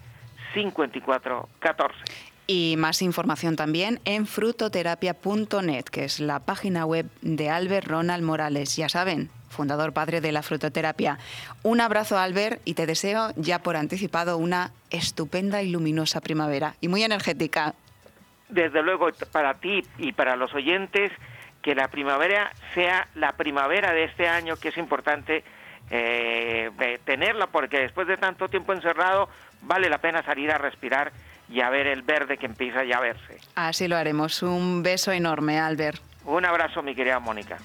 5414. Y más información también en frutoterapia.net, que es la página web de Albert Ronald Morales. Ya saben, fundador padre de la frutoterapia. Un abrazo, Albert, y te deseo ya por anticipado una estupenda y luminosa primavera y muy energética. Desde luego, para ti y para los oyentes, que la primavera sea la primavera de este año, que es importante eh, tenerla, porque después de tanto tiempo encerrado, vale la pena salir a respirar y a ver el verde que empieza ya a verse. Así lo haremos. Un beso enorme, Albert. Un abrazo, mi querida Mónica.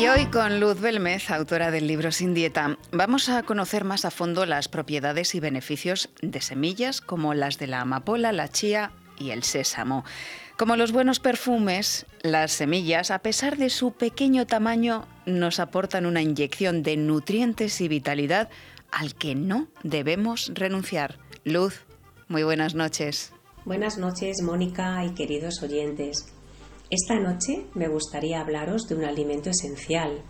Y hoy con Luz Belmez, autora del libro Sin Dieta, vamos a conocer más a fondo las propiedades y beneficios de semillas como las de la amapola, la chía y el sésamo. Como los buenos perfumes, las semillas, a pesar de su pequeño tamaño, nos aportan una inyección de nutrientes y vitalidad al que no debemos renunciar. Luz, muy buenas noches. Buenas noches, Mónica y queridos oyentes. Esta noche me gustaría hablaros de un alimento esencial,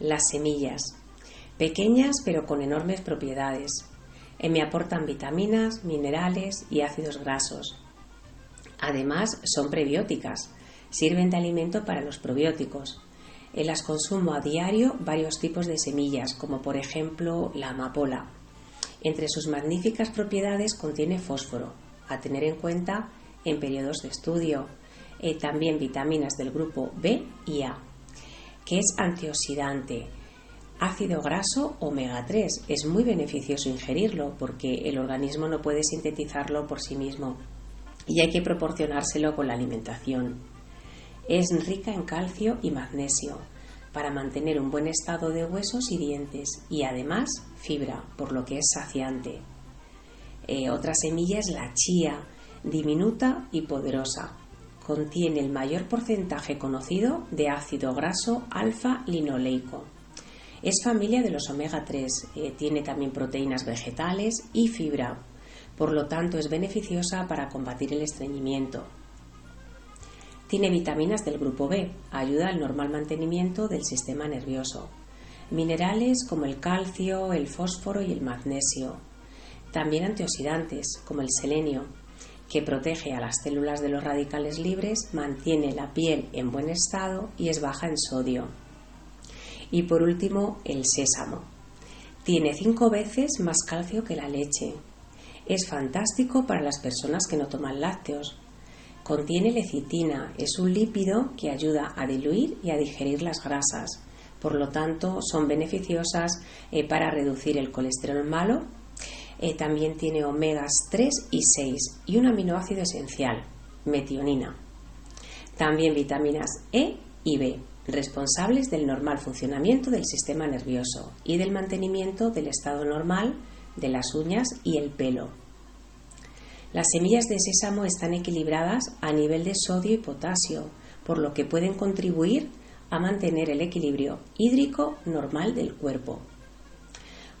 las semillas, pequeñas pero con enormes propiedades. Eh, me aportan vitaminas, minerales y ácidos grasos. Además, son prebióticas, sirven de alimento para los probióticos. En las consumo a diario varios tipos de semillas, como por ejemplo la amapola. Entre sus magníficas propiedades contiene fósforo, a tener en cuenta en periodos de estudio, también vitaminas del grupo B y A, que es antioxidante. Ácido graso omega 3 es muy beneficioso ingerirlo porque el organismo no puede sintetizarlo por sí mismo y hay que proporcionárselo con la alimentación. Es rica en calcio y magnesio para mantener un buen estado de huesos y dientes y además fibra, por lo que es saciante. Eh, otra semilla es la chía, diminuta y poderosa contiene el mayor porcentaje conocido de ácido graso alfa-linoleico. Es familia de los omega 3, eh, tiene también proteínas vegetales y fibra, por lo tanto es beneficiosa para combatir el estreñimiento. Tiene vitaminas del grupo B, ayuda al normal mantenimiento del sistema nervioso. Minerales como el calcio, el fósforo y el magnesio. También antioxidantes como el selenio, que protege a las células de los radicales libres, mantiene la piel en buen estado y es baja en sodio. Y por último, el sésamo. Tiene cinco veces más calcio que la leche. Es fantástico para las personas que no toman lácteos. Contiene lecitina, es un lípido que ayuda a diluir y a digerir las grasas. Por lo tanto, son beneficiosas eh, para reducir el colesterol malo eh, también tiene omegas 3 y 6 y un aminoácido esencial, metionina. También vitaminas E y B, responsables del normal funcionamiento del sistema nervioso y del mantenimiento del estado normal de las uñas y el pelo. Las semillas de sésamo están equilibradas a nivel de sodio y potasio, por lo que pueden contribuir a mantener el equilibrio hídrico normal del cuerpo.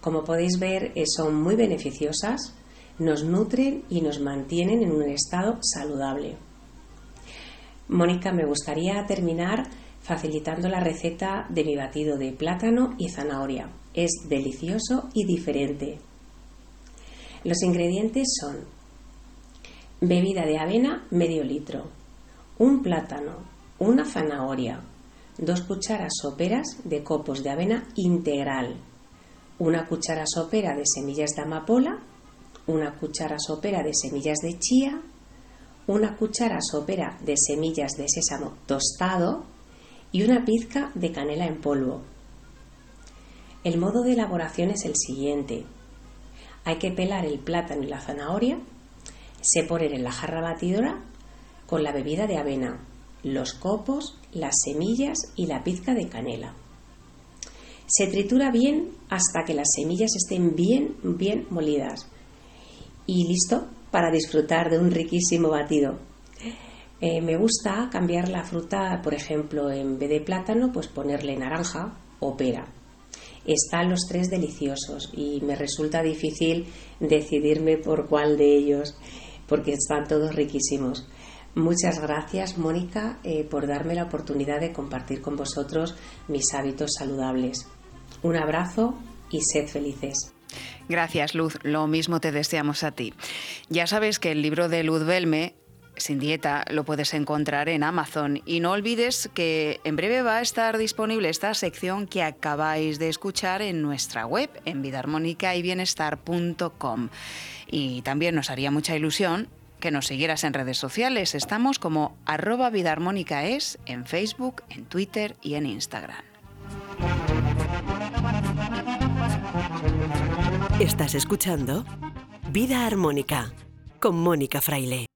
Como podéis ver, eh, son muy beneficiosas, nos nutren y nos mantienen en un estado saludable. Mónica, me gustaría terminar facilitando la receta de mi batido de plátano y zanahoria. Es delicioso y diferente. Los ingredientes son bebida de avena medio litro, un plátano, una zanahoria, dos cucharas soperas de copos de avena integral, una cuchara sopera de semillas de amapola, una cuchara sopera de semillas de chía, una cuchara sopera de semillas de sésamo tostado y una pizca de canela en polvo. El modo de elaboración es el siguiente. Hay que pelar el plátano y la zanahoria, se ponen en la jarra batidora con la bebida de avena, los copos, las semillas y la pizca de canela. Se tritura bien hasta que las semillas estén bien, bien molidas. Y listo para disfrutar de un riquísimo batido. Eh, me gusta cambiar la fruta, por ejemplo, en vez de plátano, pues ponerle naranja o pera. Están los tres deliciosos y me resulta difícil decidirme por cuál de ellos, porque están todos riquísimos. Muchas gracias, Mónica, eh, por darme la oportunidad de compartir con vosotros mis hábitos saludables. Un abrazo y sed felices. Gracias, Luz. Lo mismo te deseamos a ti. Ya sabes que el libro de Luz Belme sin dieta lo puedes encontrar en Amazon. Y no olvides que en breve va a estar disponible esta sección que acabáis de escuchar en nuestra web, en vidaarmónicayBienestar.com. Y también nos haría mucha ilusión que nos siguieras en redes sociales. Estamos como arroba vidaarmónicaes en Facebook, en Twitter y en Instagram. Estás escuchando Vida Armónica con Mónica Fraile.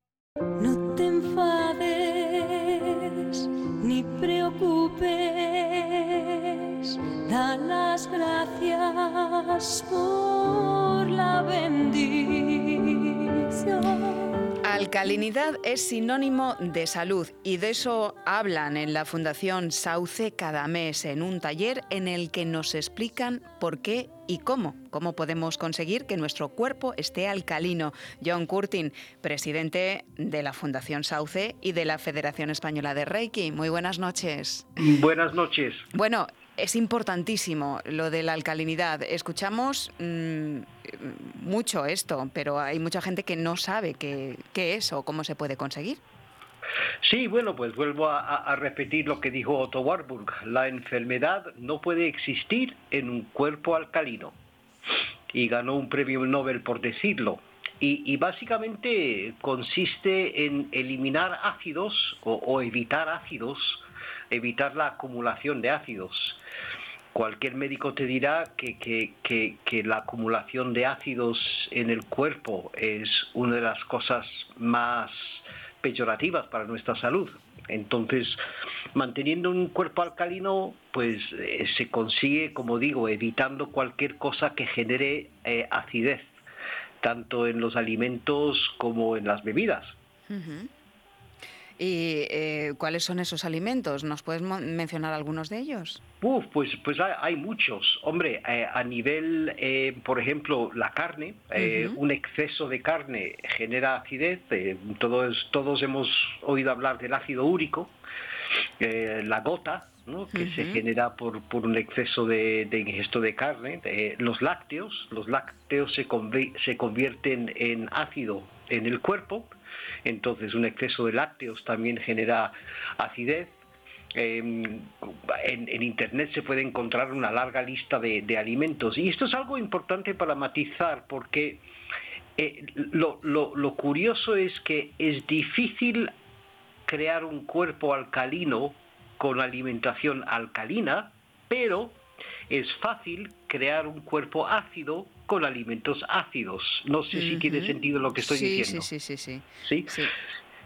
Las gracias por la bendición. Alcalinidad es sinónimo de salud y de eso hablan en la Fundación Sauce cada mes en un taller en el que nos explican por qué y cómo, cómo podemos conseguir que nuestro cuerpo esté alcalino. John Curtin, presidente de la Fundación Sauce y de la Federación Española de Reiki. Muy buenas noches. Buenas noches. Bueno, es importantísimo lo de la alcalinidad. Escuchamos mm, mucho esto, pero hay mucha gente que no sabe qué, es o cómo se puede conseguir. Sí, bueno, pues vuelvo a, repetir lo que dijo Otto Warburg. La enfermedad no puede existir en un cuerpo alcalino. Y ganó un premio Nobel por decirlo. Y, básicamente consiste en eliminar ácidos o evitar ácidos, evitar la acumulación de ácidos cualquier médico te dirá que, la acumulación de ácidos en el cuerpo es una de las cosas más peyorativas para nuestra salud. Entonces, manteniendo un cuerpo alcalino, pues eh, se consigue, como digo, evitando cualquier cosa que genere eh, acidez, tanto en los alimentos como en las bebidas. ¿Y eh, cuáles son esos alimentos? ¿Nos puedes mencionar algunos de ellos? Uf, pues, pues hay, muchos. Hombre, eh, a nivel, eh, por ejemplo, la carne, un exceso de carne genera acidez. todos, todos hemos oído hablar del ácido úrico, la gota, ¿no? que se genera por, por, un exceso de, de ingesto de carne, los lácteos, los lácteos se, se convierten en ácido en el cuerpo, entonces un exceso de lácteos también genera acidez. Em, en, Internet se puede encontrar una larga lista de, alimentos y esto es algo importante para matizar porque eh, lo, lo curioso es que es difícil crear un cuerpo alcalino con alimentación alcalina, pero es fácil crear un cuerpo ácido con alimentos ácidos. No sé si tiene sentido lo que estoy diciendo. Sí, sí, sí, sí, sí.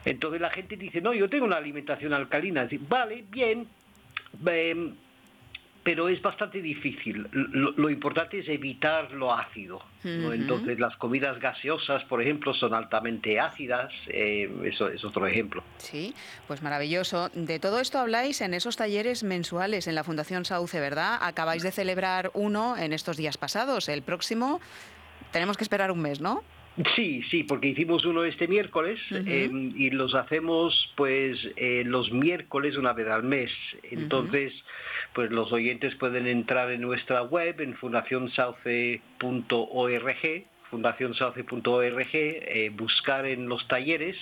Entonces la gente dice, no, yo tengo una alimentación alcalina. Vale, bien, em, pero es bastante difícil. Lo, importante es evitar lo ácido. Entonces las comidas gaseosas, por ejemplo, son altamente ácidas. Eh, eso es otro ejemplo. Sí, pues maravilloso. De todo esto habláis en esos talleres mensuales en la Fundación Sauce, ¿verdad? Acabáis de celebrar uno en estos días pasados. El próximo tenemos que esperar un mes, ¿no? Sí, sí, porque hicimos uno este miércoles em, y los hacemos pues eh, los miércoles una vez al mes. Entonces, pues los oyentes pueden entrar en nuestra web en fundacionsauce.org, fundacionsauce.org, eh, buscar en los talleres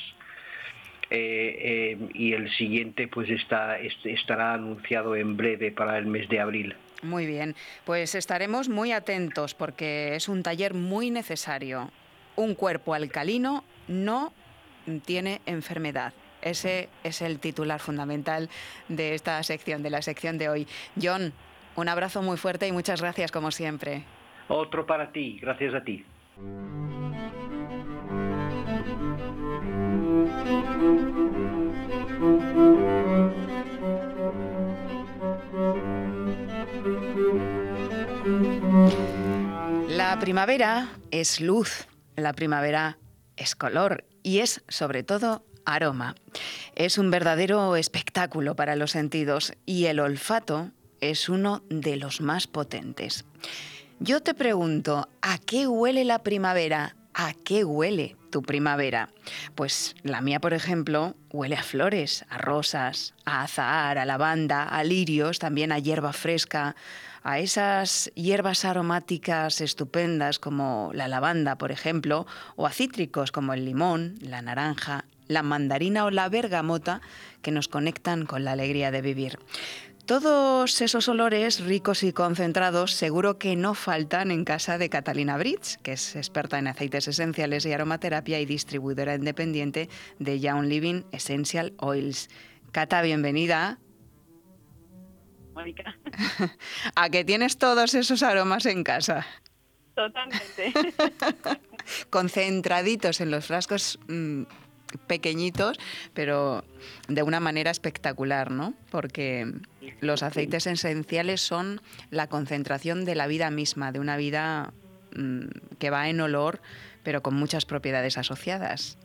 eh, y el siguiente pues está, estará anunciado en breve para el mes de abril. Muy bien, pues estaremos muy atentos porque es un taller muy necesario un cuerpo alcalino no tiene enfermedad. Ese es el titular fundamental de esta sección, de la sección de hoy. John, un abrazo muy fuerte y muchas gracias como siempre. Otro para ti, gracias a ti. La primavera es luz, la primavera es color y es sobre todo aroma. Es un verdadero espectáculo para los sentidos y el olfato es uno de los más potentes. Yo te pregunto, ¿a qué huele la primavera? ¿A qué huele tu primavera? Pues la mía, por ejemplo, huele a flores, a rosas, a azahar, a lavanda, a lirios, también a hierba fresca, a esas hierbas aromáticas estupendas como la lavanda, por ejemplo, o a cítricos como el limón, la naranja, la mandarina o la bergamota que nos conectan con la alegría de vivir. Todos esos olores ricos y concentrados seguro que no faltan en casa de Catalina Brits, que es experta en aceites esenciales y aromaterapia y distribuidora independiente de Young Living Essential Oils. Cata, bienvenida. Mónica. ¿A que tienes todos esos aromas en casa? Totalmente. Concentraditos en los frascos mm, pequeñitos, pero de una manera espectacular, ¿no? Porque los aceites esenciales son la concentración de la vida misma, de una vida mm, que va en olor, pero con muchas propiedades asociadas.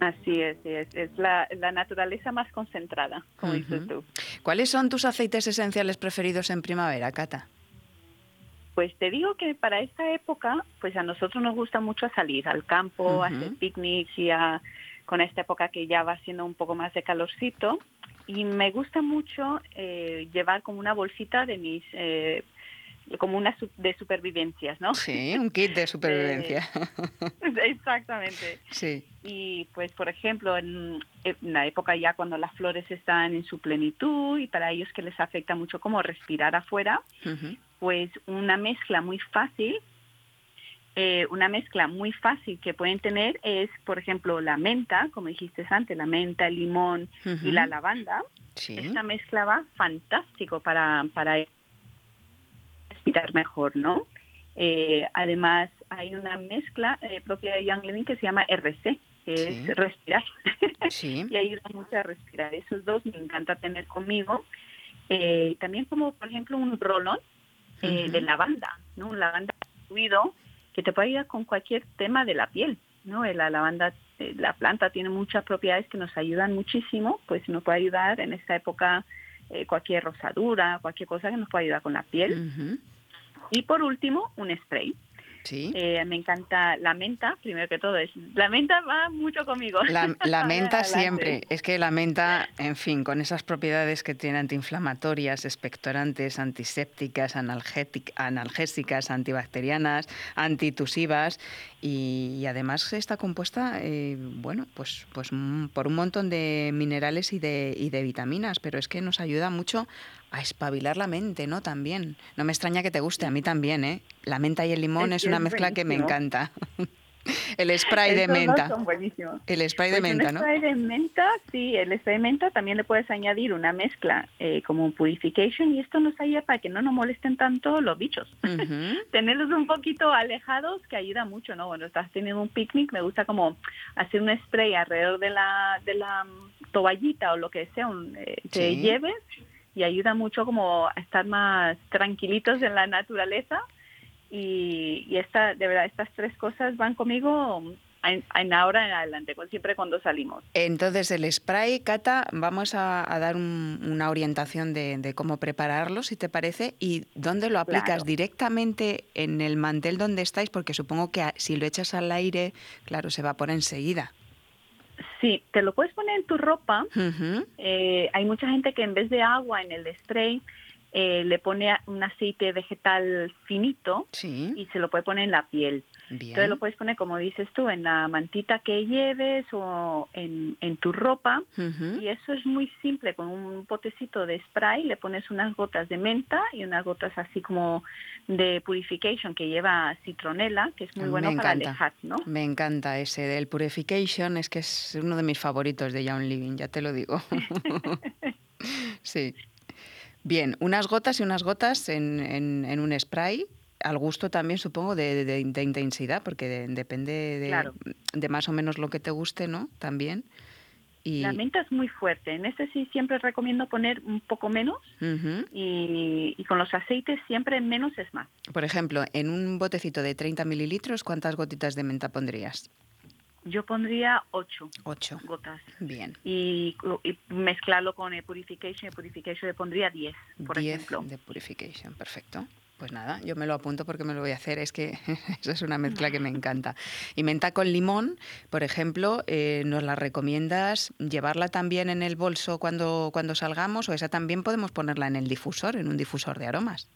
Así es, es, es la, la naturaleza más concentrada, como dices tú. ¿Cuáles son tus aceites esenciales preferidos en primavera, Cata? Pues te digo que para esta época, pues a nosotros nos gusta mucho salir al campo, hacer picnics y a, con esta época que ya va siendo un poco más de calorcito. Y me gusta mucho eh, llevar como una bolsita de mis, eh, como una su- de supervivencias, ¿no? Sí, un kit de supervivencia. Exactamente. Sí. Y pues, por ejemplo, en, en la época ya cuando las flores están en su plenitud y para ellos que les afecta mucho como respirar afuera, Ujú. Pues una mezcla muy fácil, eh, una mezcla muy fácil que pueden tener es, por ejemplo, la menta, como dijiste antes, la menta, el limón y la lavanda. Sí. Esta mezcla va fantástico para, para respirar mejor, ¿no? Eh, además, hay una mezcla eh, propia de Young Living que se llama RC, que Sí. es respirar. Sí. y ayuda mucho a respirar. Esos dos me encanta tener conmigo. Eh, también como, por ejemplo, un rolón eh, de lavanda, ¿no? Un lavanda fluido que te puede ayudar con cualquier tema de la piel, ¿no? La lavanda, eh, la planta tiene muchas propiedades que nos ayudan muchísimo, pues nos puede ayudar en esta época eh, cualquier rosadura, cualquier cosa que nos pueda ayudar con la piel. Y por último, un spray. Sí. Eh, me encanta la menta, primero que todo, es la menta va mucho conmigo. La, la menta siempre. Es que la menta, en fin, con esas propiedades que tiene antiinflamatorias, expectorantes, antisépticas, analgésicas, antibacterianas, antitusivas y, y además está compuesta, eh, bueno, pues, pues mm, por un montón de minerales y de, y de vitaminas, pero es que nos ayuda mucho a espabilar la mente, ¿no? También. No me extraña que te guste, a mí también, ¿eh? La menta y el limón Es una es mezcla que me encanta. el spray de Estos menta. son buenísimos. El spray de Pues menta, ¿no? spray de menta, sí, el spray de menta también le puedes añadir una mezcla eh, como un purification y esto nos ayuda para que no nos molesten tanto los bichos. Tenerlos un poquito alejados que ayuda mucho, ¿no? Cuando estás teniendo un picnic me gusta como hacer un spray alrededor de la, de la mm, toallita o lo que sea un, eh, que Sí. lleves y ayuda mucho como a estar más tranquilitos en la naturaleza y, y esta, de verdad, estas tres cosas van conmigo en, ahora en adelante, siempre cuando salimos. Entonces, el spray, Cata, vamos a, a dar un- una orientación de, de cómo prepararlo, si te parece, y dónde lo aplicas Claro. directamente en el mantel donde estáis, porque supongo que si lo echas al aire, claro, se evapora enseguida. Sí, te lo puedes poner en tu ropa. Eh, hay mucha gente que en vez de agua en el spray eh, le pone un aceite vegetal finito Sí. y se lo puede poner en la piel. Entonces lo puedes poner, como dices tú, en la mantita que lleves o en, en tu ropa. Y eso es muy simple, con un potecito de spray le pones unas gotas de menta y unas gotas así como de purification que lleva citronela, que es muy bueno para alejar, ¿no? Me encanta ese del purification, es que es uno de mis favoritos de Young Living, ya te lo digo. sí. Bien, unas gotas y unas gotas en, en, un spray al gusto también, supongo, de, de, intensidad, porque depende de, de, más o menos lo que te guste, ¿no? También. Y... La menta es muy fuerte. En este sí siempre recomiendo poner un poco menos y, y, con los aceites siempre menos es más. Por ejemplo, en un botecito de 30 mililitros, ¿cuántas gotitas de menta pondrías? Yo pondría 8 ocho. gotas. Bien. Y, mezclarlo con el Purification. El Purification le pondría 10, por 10 ejemplo. de Purification, perfecto. Pues nada, yo me lo apunto porque me lo voy a hacer. Es que esa es una mezcla que me encanta. Y menta con limón, por ejemplo, eh, ¿nos la recomiendas llevarla también en el bolso cuando, cuando salgamos o esa también podemos ponerla en el difusor, en un difusor de aromas?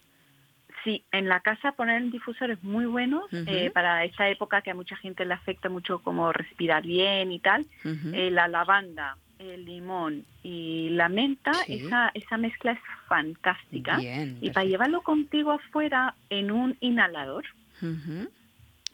Sí, en la casa poner difusores muy buenos eh, para esa época que a mucha gente le afecta mucho como respirar bien y tal. Eh, la lavanda, el limón y la menta, esa, esa mezcla es fantástica. y para llevarlo contigo afuera en un inhalador.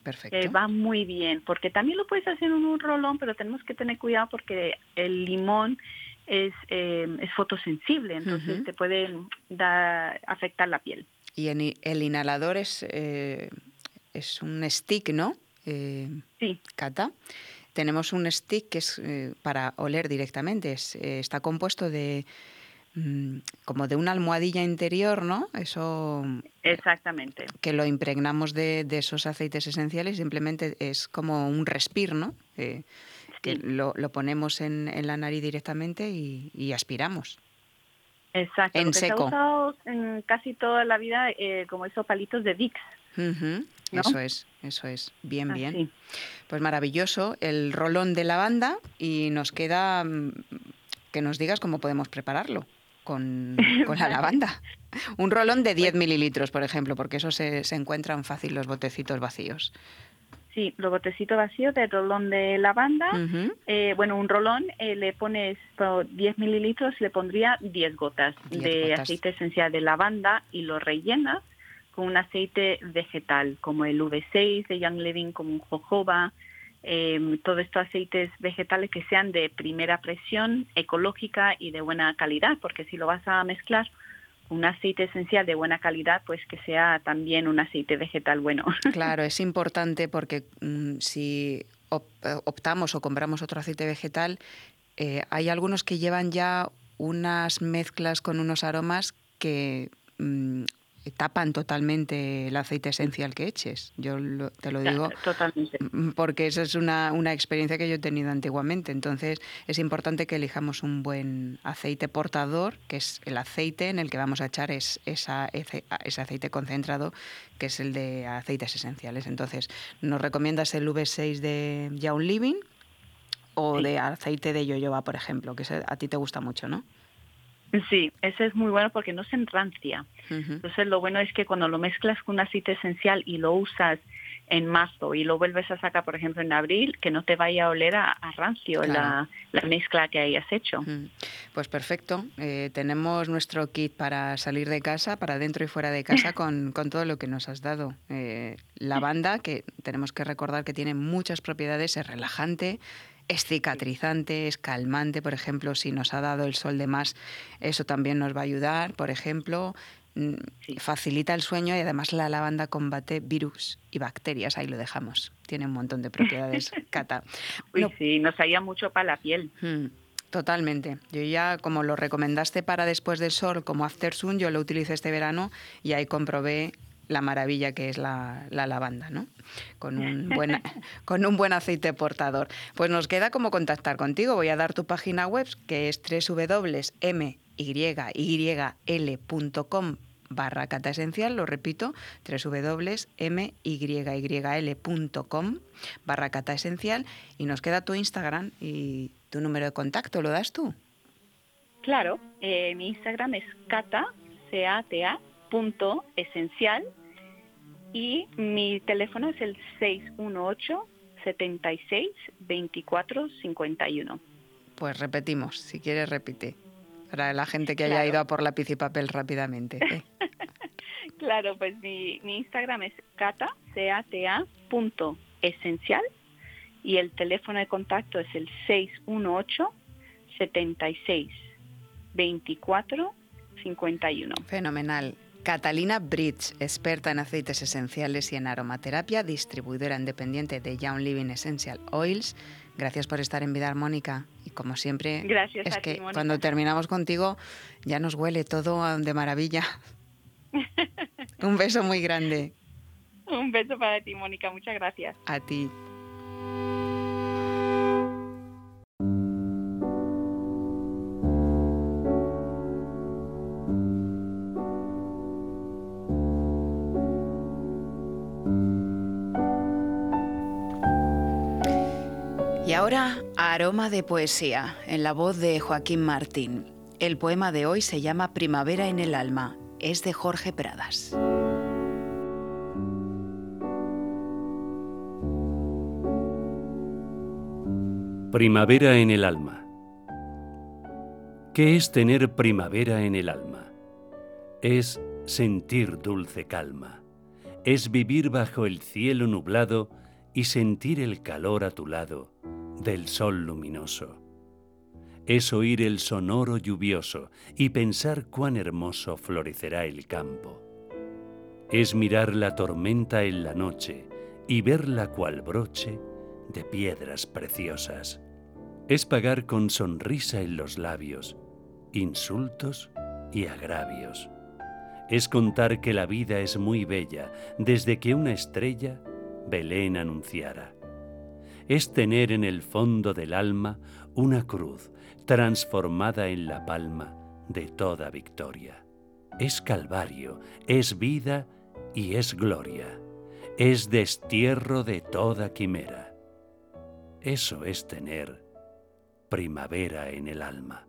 Perfecto. va muy bien, porque también lo puedes hacer en un rolón, pero tenemos que tener cuidado porque el limón es, eh, es fotosensible, entonces te puede dar, afectar la piel. Y el inhalador es, eh, es un stick, ¿no? Eh, sí. Cata. Tenemos un stick que es eh, para oler directamente. Es, está compuesto de mm, como de una almohadilla interior, ¿no? Eso. Exactamente. Que lo impregnamos de, de esos aceites esenciales. Simplemente es como un respir, ¿no? que lo, lo, ponemos en, en, la nariz directamente y, y aspiramos. Exacto, en seco. Se ha usado en casi toda la vida eh, como esos palitos de Vicks. Eso es, eso es. Bien, bien. Pues maravilloso el rolón de lavanda y nos queda mm, que nos digas cómo podemos prepararlo con, con la lavanda. Un rolón de 10 pues mililitros, por ejemplo, porque eso se, se encuentran fácil los botecitos vacíos. Sí, los botecitos vacíos de rolón de lavanda. eh, bueno, un rolón eh, le pones por 10 mililitros, le pondría 10 gotas de aceite esencial de lavanda y lo rellenas con un aceite vegetal, como el V6 de Young Living, como un jojoba, eh, todos estos aceites vegetales que sean de primera presión, ecológica y de buena calidad, porque si lo vas a mezclar un aceite esencial de buena calidad, pues que sea también un aceite vegetal bueno. Claro, es importante porque mm, si optamos o compramos otro aceite vegetal, eh, hay algunos que llevan ya unas mezclas con unos aromas que mm, tapan totalmente el aceite esencial que eches. Yo te lo digo totalmente. porque esa es una, una, experiencia que yo he tenido antiguamente. Entonces es importante que elijamos un buen aceite portador, que es el aceite en el que vamos a echar es, esa, ese, aceite concentrado, que es el de aceites esenciales. Entonces, ¿nos recomiendas el V6 de Young Living o de aceite de yoyoba, por ejemplo, que a ti te gusta mucho, ¿no? Sí, ese es muy bueno porque no se enrancia. Entonces lo bueno es que cuando lo mezclas con un aceite esencial y lo usas en marzo y lo vuelves a sacar, por ejemplo, en abril, que no te vaya a oler a, rancio la, mezcla que hayas hecho. Pues perfecto. Eh, tenemos nuestro kit para salir de casa, para dentro y fuera de casa, con, con todo lo que nos has dado. Eh, lavanda, que tenemos que recordar que tiene muchas propiedades, es relajante, es cicatrizante, es calmante, por ejemplo, si nos ha dado el sol de más, eso también nos va a ayudar, por ejemplo, mm, facilita el sueño y además la lavanda combate virus y bacterias, ahí lo dejamos. Tiene un montón de propiedades, Cata. Uy, sí, nos haría mucho para la piel. Mm, totalmente. Yo ya, como lo recomendaste para después del sol, como After Sun, yo lo utilicé este verano y ahí comprobé la maravilla que es la, lavanda, ¿no? Con un, buen, con un buen aceite portador. Pues nos queda como contactar contigo. Voy a dar tu página web, que es www.myyl.com barra cata esencial, lo repito, www.myyl.com barra cata esencial y nos queda tu Instagram y tu número de contacto, ¿lo das tú? Claro, eh, mi Instagram es cata, c -A -T -A, punto esencial y mi teléfono es el 618 76 24 51. Pues repetimos, si quieres repite, para la gente que haya ido a por lápiz y papel rápidamente. ¿eh? claro, pues mi, mi, Instagram es cata, c a t -A punto esencial y el teléfono de contacto es el 618 76 24 51. Fenomenal. Catalina Bridge, experta en aceites esenciales y en aromaterapia, distribuidora independiente de Young Living Essential Oils. Gracias por estar en Vida Armónica. Y como siempre, Gracias es a que ti, cuando terminamos contigo ya nos huele todo de maravilla. Un beso muy grande Un beso para ti, Mónica. Muchas gracias. a ti. Aroma de poesía, en la voz de Joaquín Martín. El poema de hoy se llama Primavera en el alma. Es de Jorge Pradas. Primavera en el alma. ¿Qué es tener primavera en el alma? Es sentir dulce calma. Es vivir bajo el cielo nublado y sentir el calor a tu lado del sol luminoso. Es oír el sonoro lluvioso y pensar cuán hermoso florecerá el campo. Es mirar la tormenta en la noche y verla cual broche de piedras preciosas. Es pagar con sonrisa en los labios insultos y agravios. Es contar que la vida es muy bella desde que una estrella Belén anunciara. Es tener en el fondo del alma una cruz transformada en la palma de toda victoria. Es calvario, es vida y es gloria. Es destierro de toda quimera. Eso es tener primavera en el alma.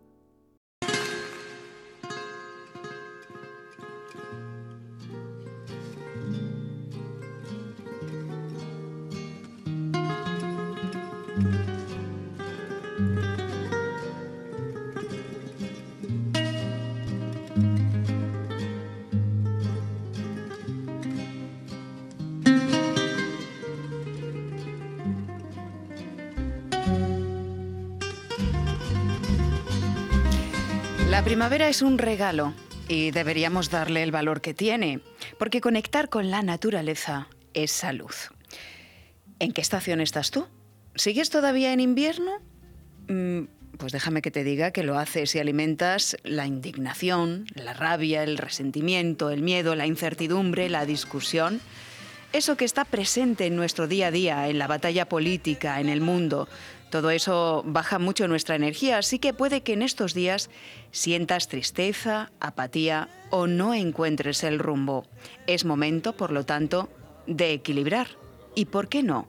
La primavera es un regalo y deberíamos darle el valor que tiene, porque conectar con la naturaleza es salud. ¿En qué estación estás tú? ¿Sigues todavía en invierno? Mm, Pues déjame que te diga que lo haces y alimentas la indignación, la rabia, el resentimiento, el miedo, la incertidumbre, la discusión. Eso que está presente en nuestro día a día, en la batalla política, en el mundo. Todo eso baja mucho nuestra energía, así que puede que en estos días sientas tristeza, apatía o no encuentres el rumbo. Es momento, por lo tanto, de equilibrar y, ¿por qué no?,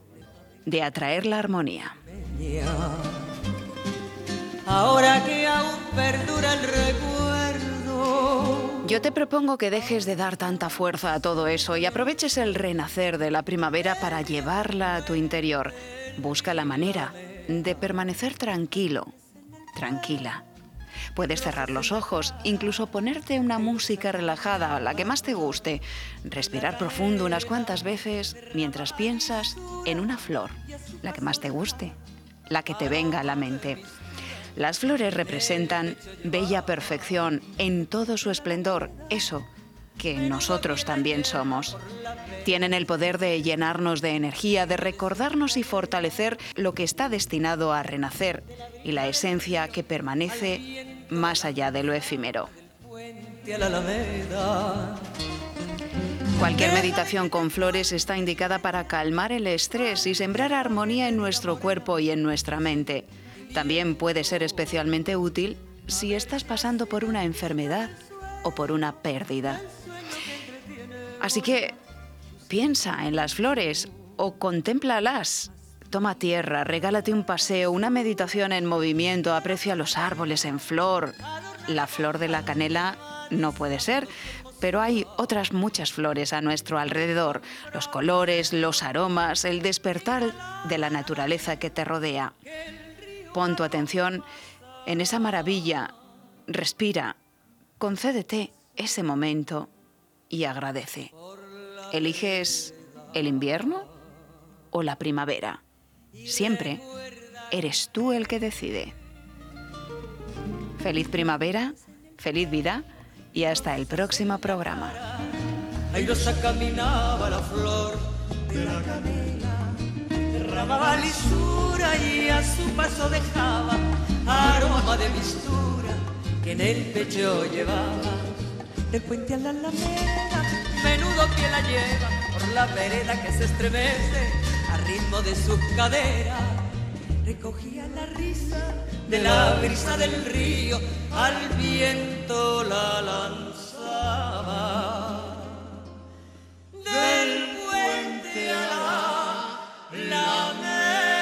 de atraer la armonía. Ahora que aún perdura el recuerdo. Yo te propongo que dejes de dar tanta fuerza a todo eso y aproveches el renacer de la primavera para llevarla a tu interior. Busca la manera de permanecer tranquilo, tranquila. Puedes cerrar los ojos, incluso ponerte una música relajada, la que más te guste, respirar profundo unas cuantas veces mientras piensas en una flor, la que más te guste, la que te venga a la mente. Las flores representan bella perfección en todo su esplendor, eso que nosotros también somos. Tienen el poder de llenarnos de energía, de recordarnos y fortalecer lo que está destinado a renacer y la esencia que permanece más allá de lo efímero. Cualquier meditación con flores está indicada para calmar el estrés y sembrar armonía en nuestro cuerpo y en nuestra mente. También puede ser especialmente útil si estás pasando por una enfermedad o por una pérdida. Así que piensa en las flores o contémplalas. Toma tierra, regálate un paseo, una meditación en movimiento, aprecia los árboles en flor. La flor de la canela no puede ser, pero hay otras muchas flores a nuestro alrededor, los colores, los aromas, el despertar de la naturaleza que te rodea. Pon tu atención en esa maravilla, respira, concédete ese momento y agradece. ¿Eliges el invierno o la primavera? Siempre eres tú el que decide. Feliz primavera, feliz vida y hasta el próximo programa. Airosa caminaba la flor de la canela, derramaba lisura y a su paso dejaba aroma de mistura que en el pecho llevaba del puente a la alameda. Menudo pie la lleva por la vereda que se estremece al ritmo de sus caderas. Recogía la risa de la brisa del río, al viento la lanzaba. Del puente a la alameda.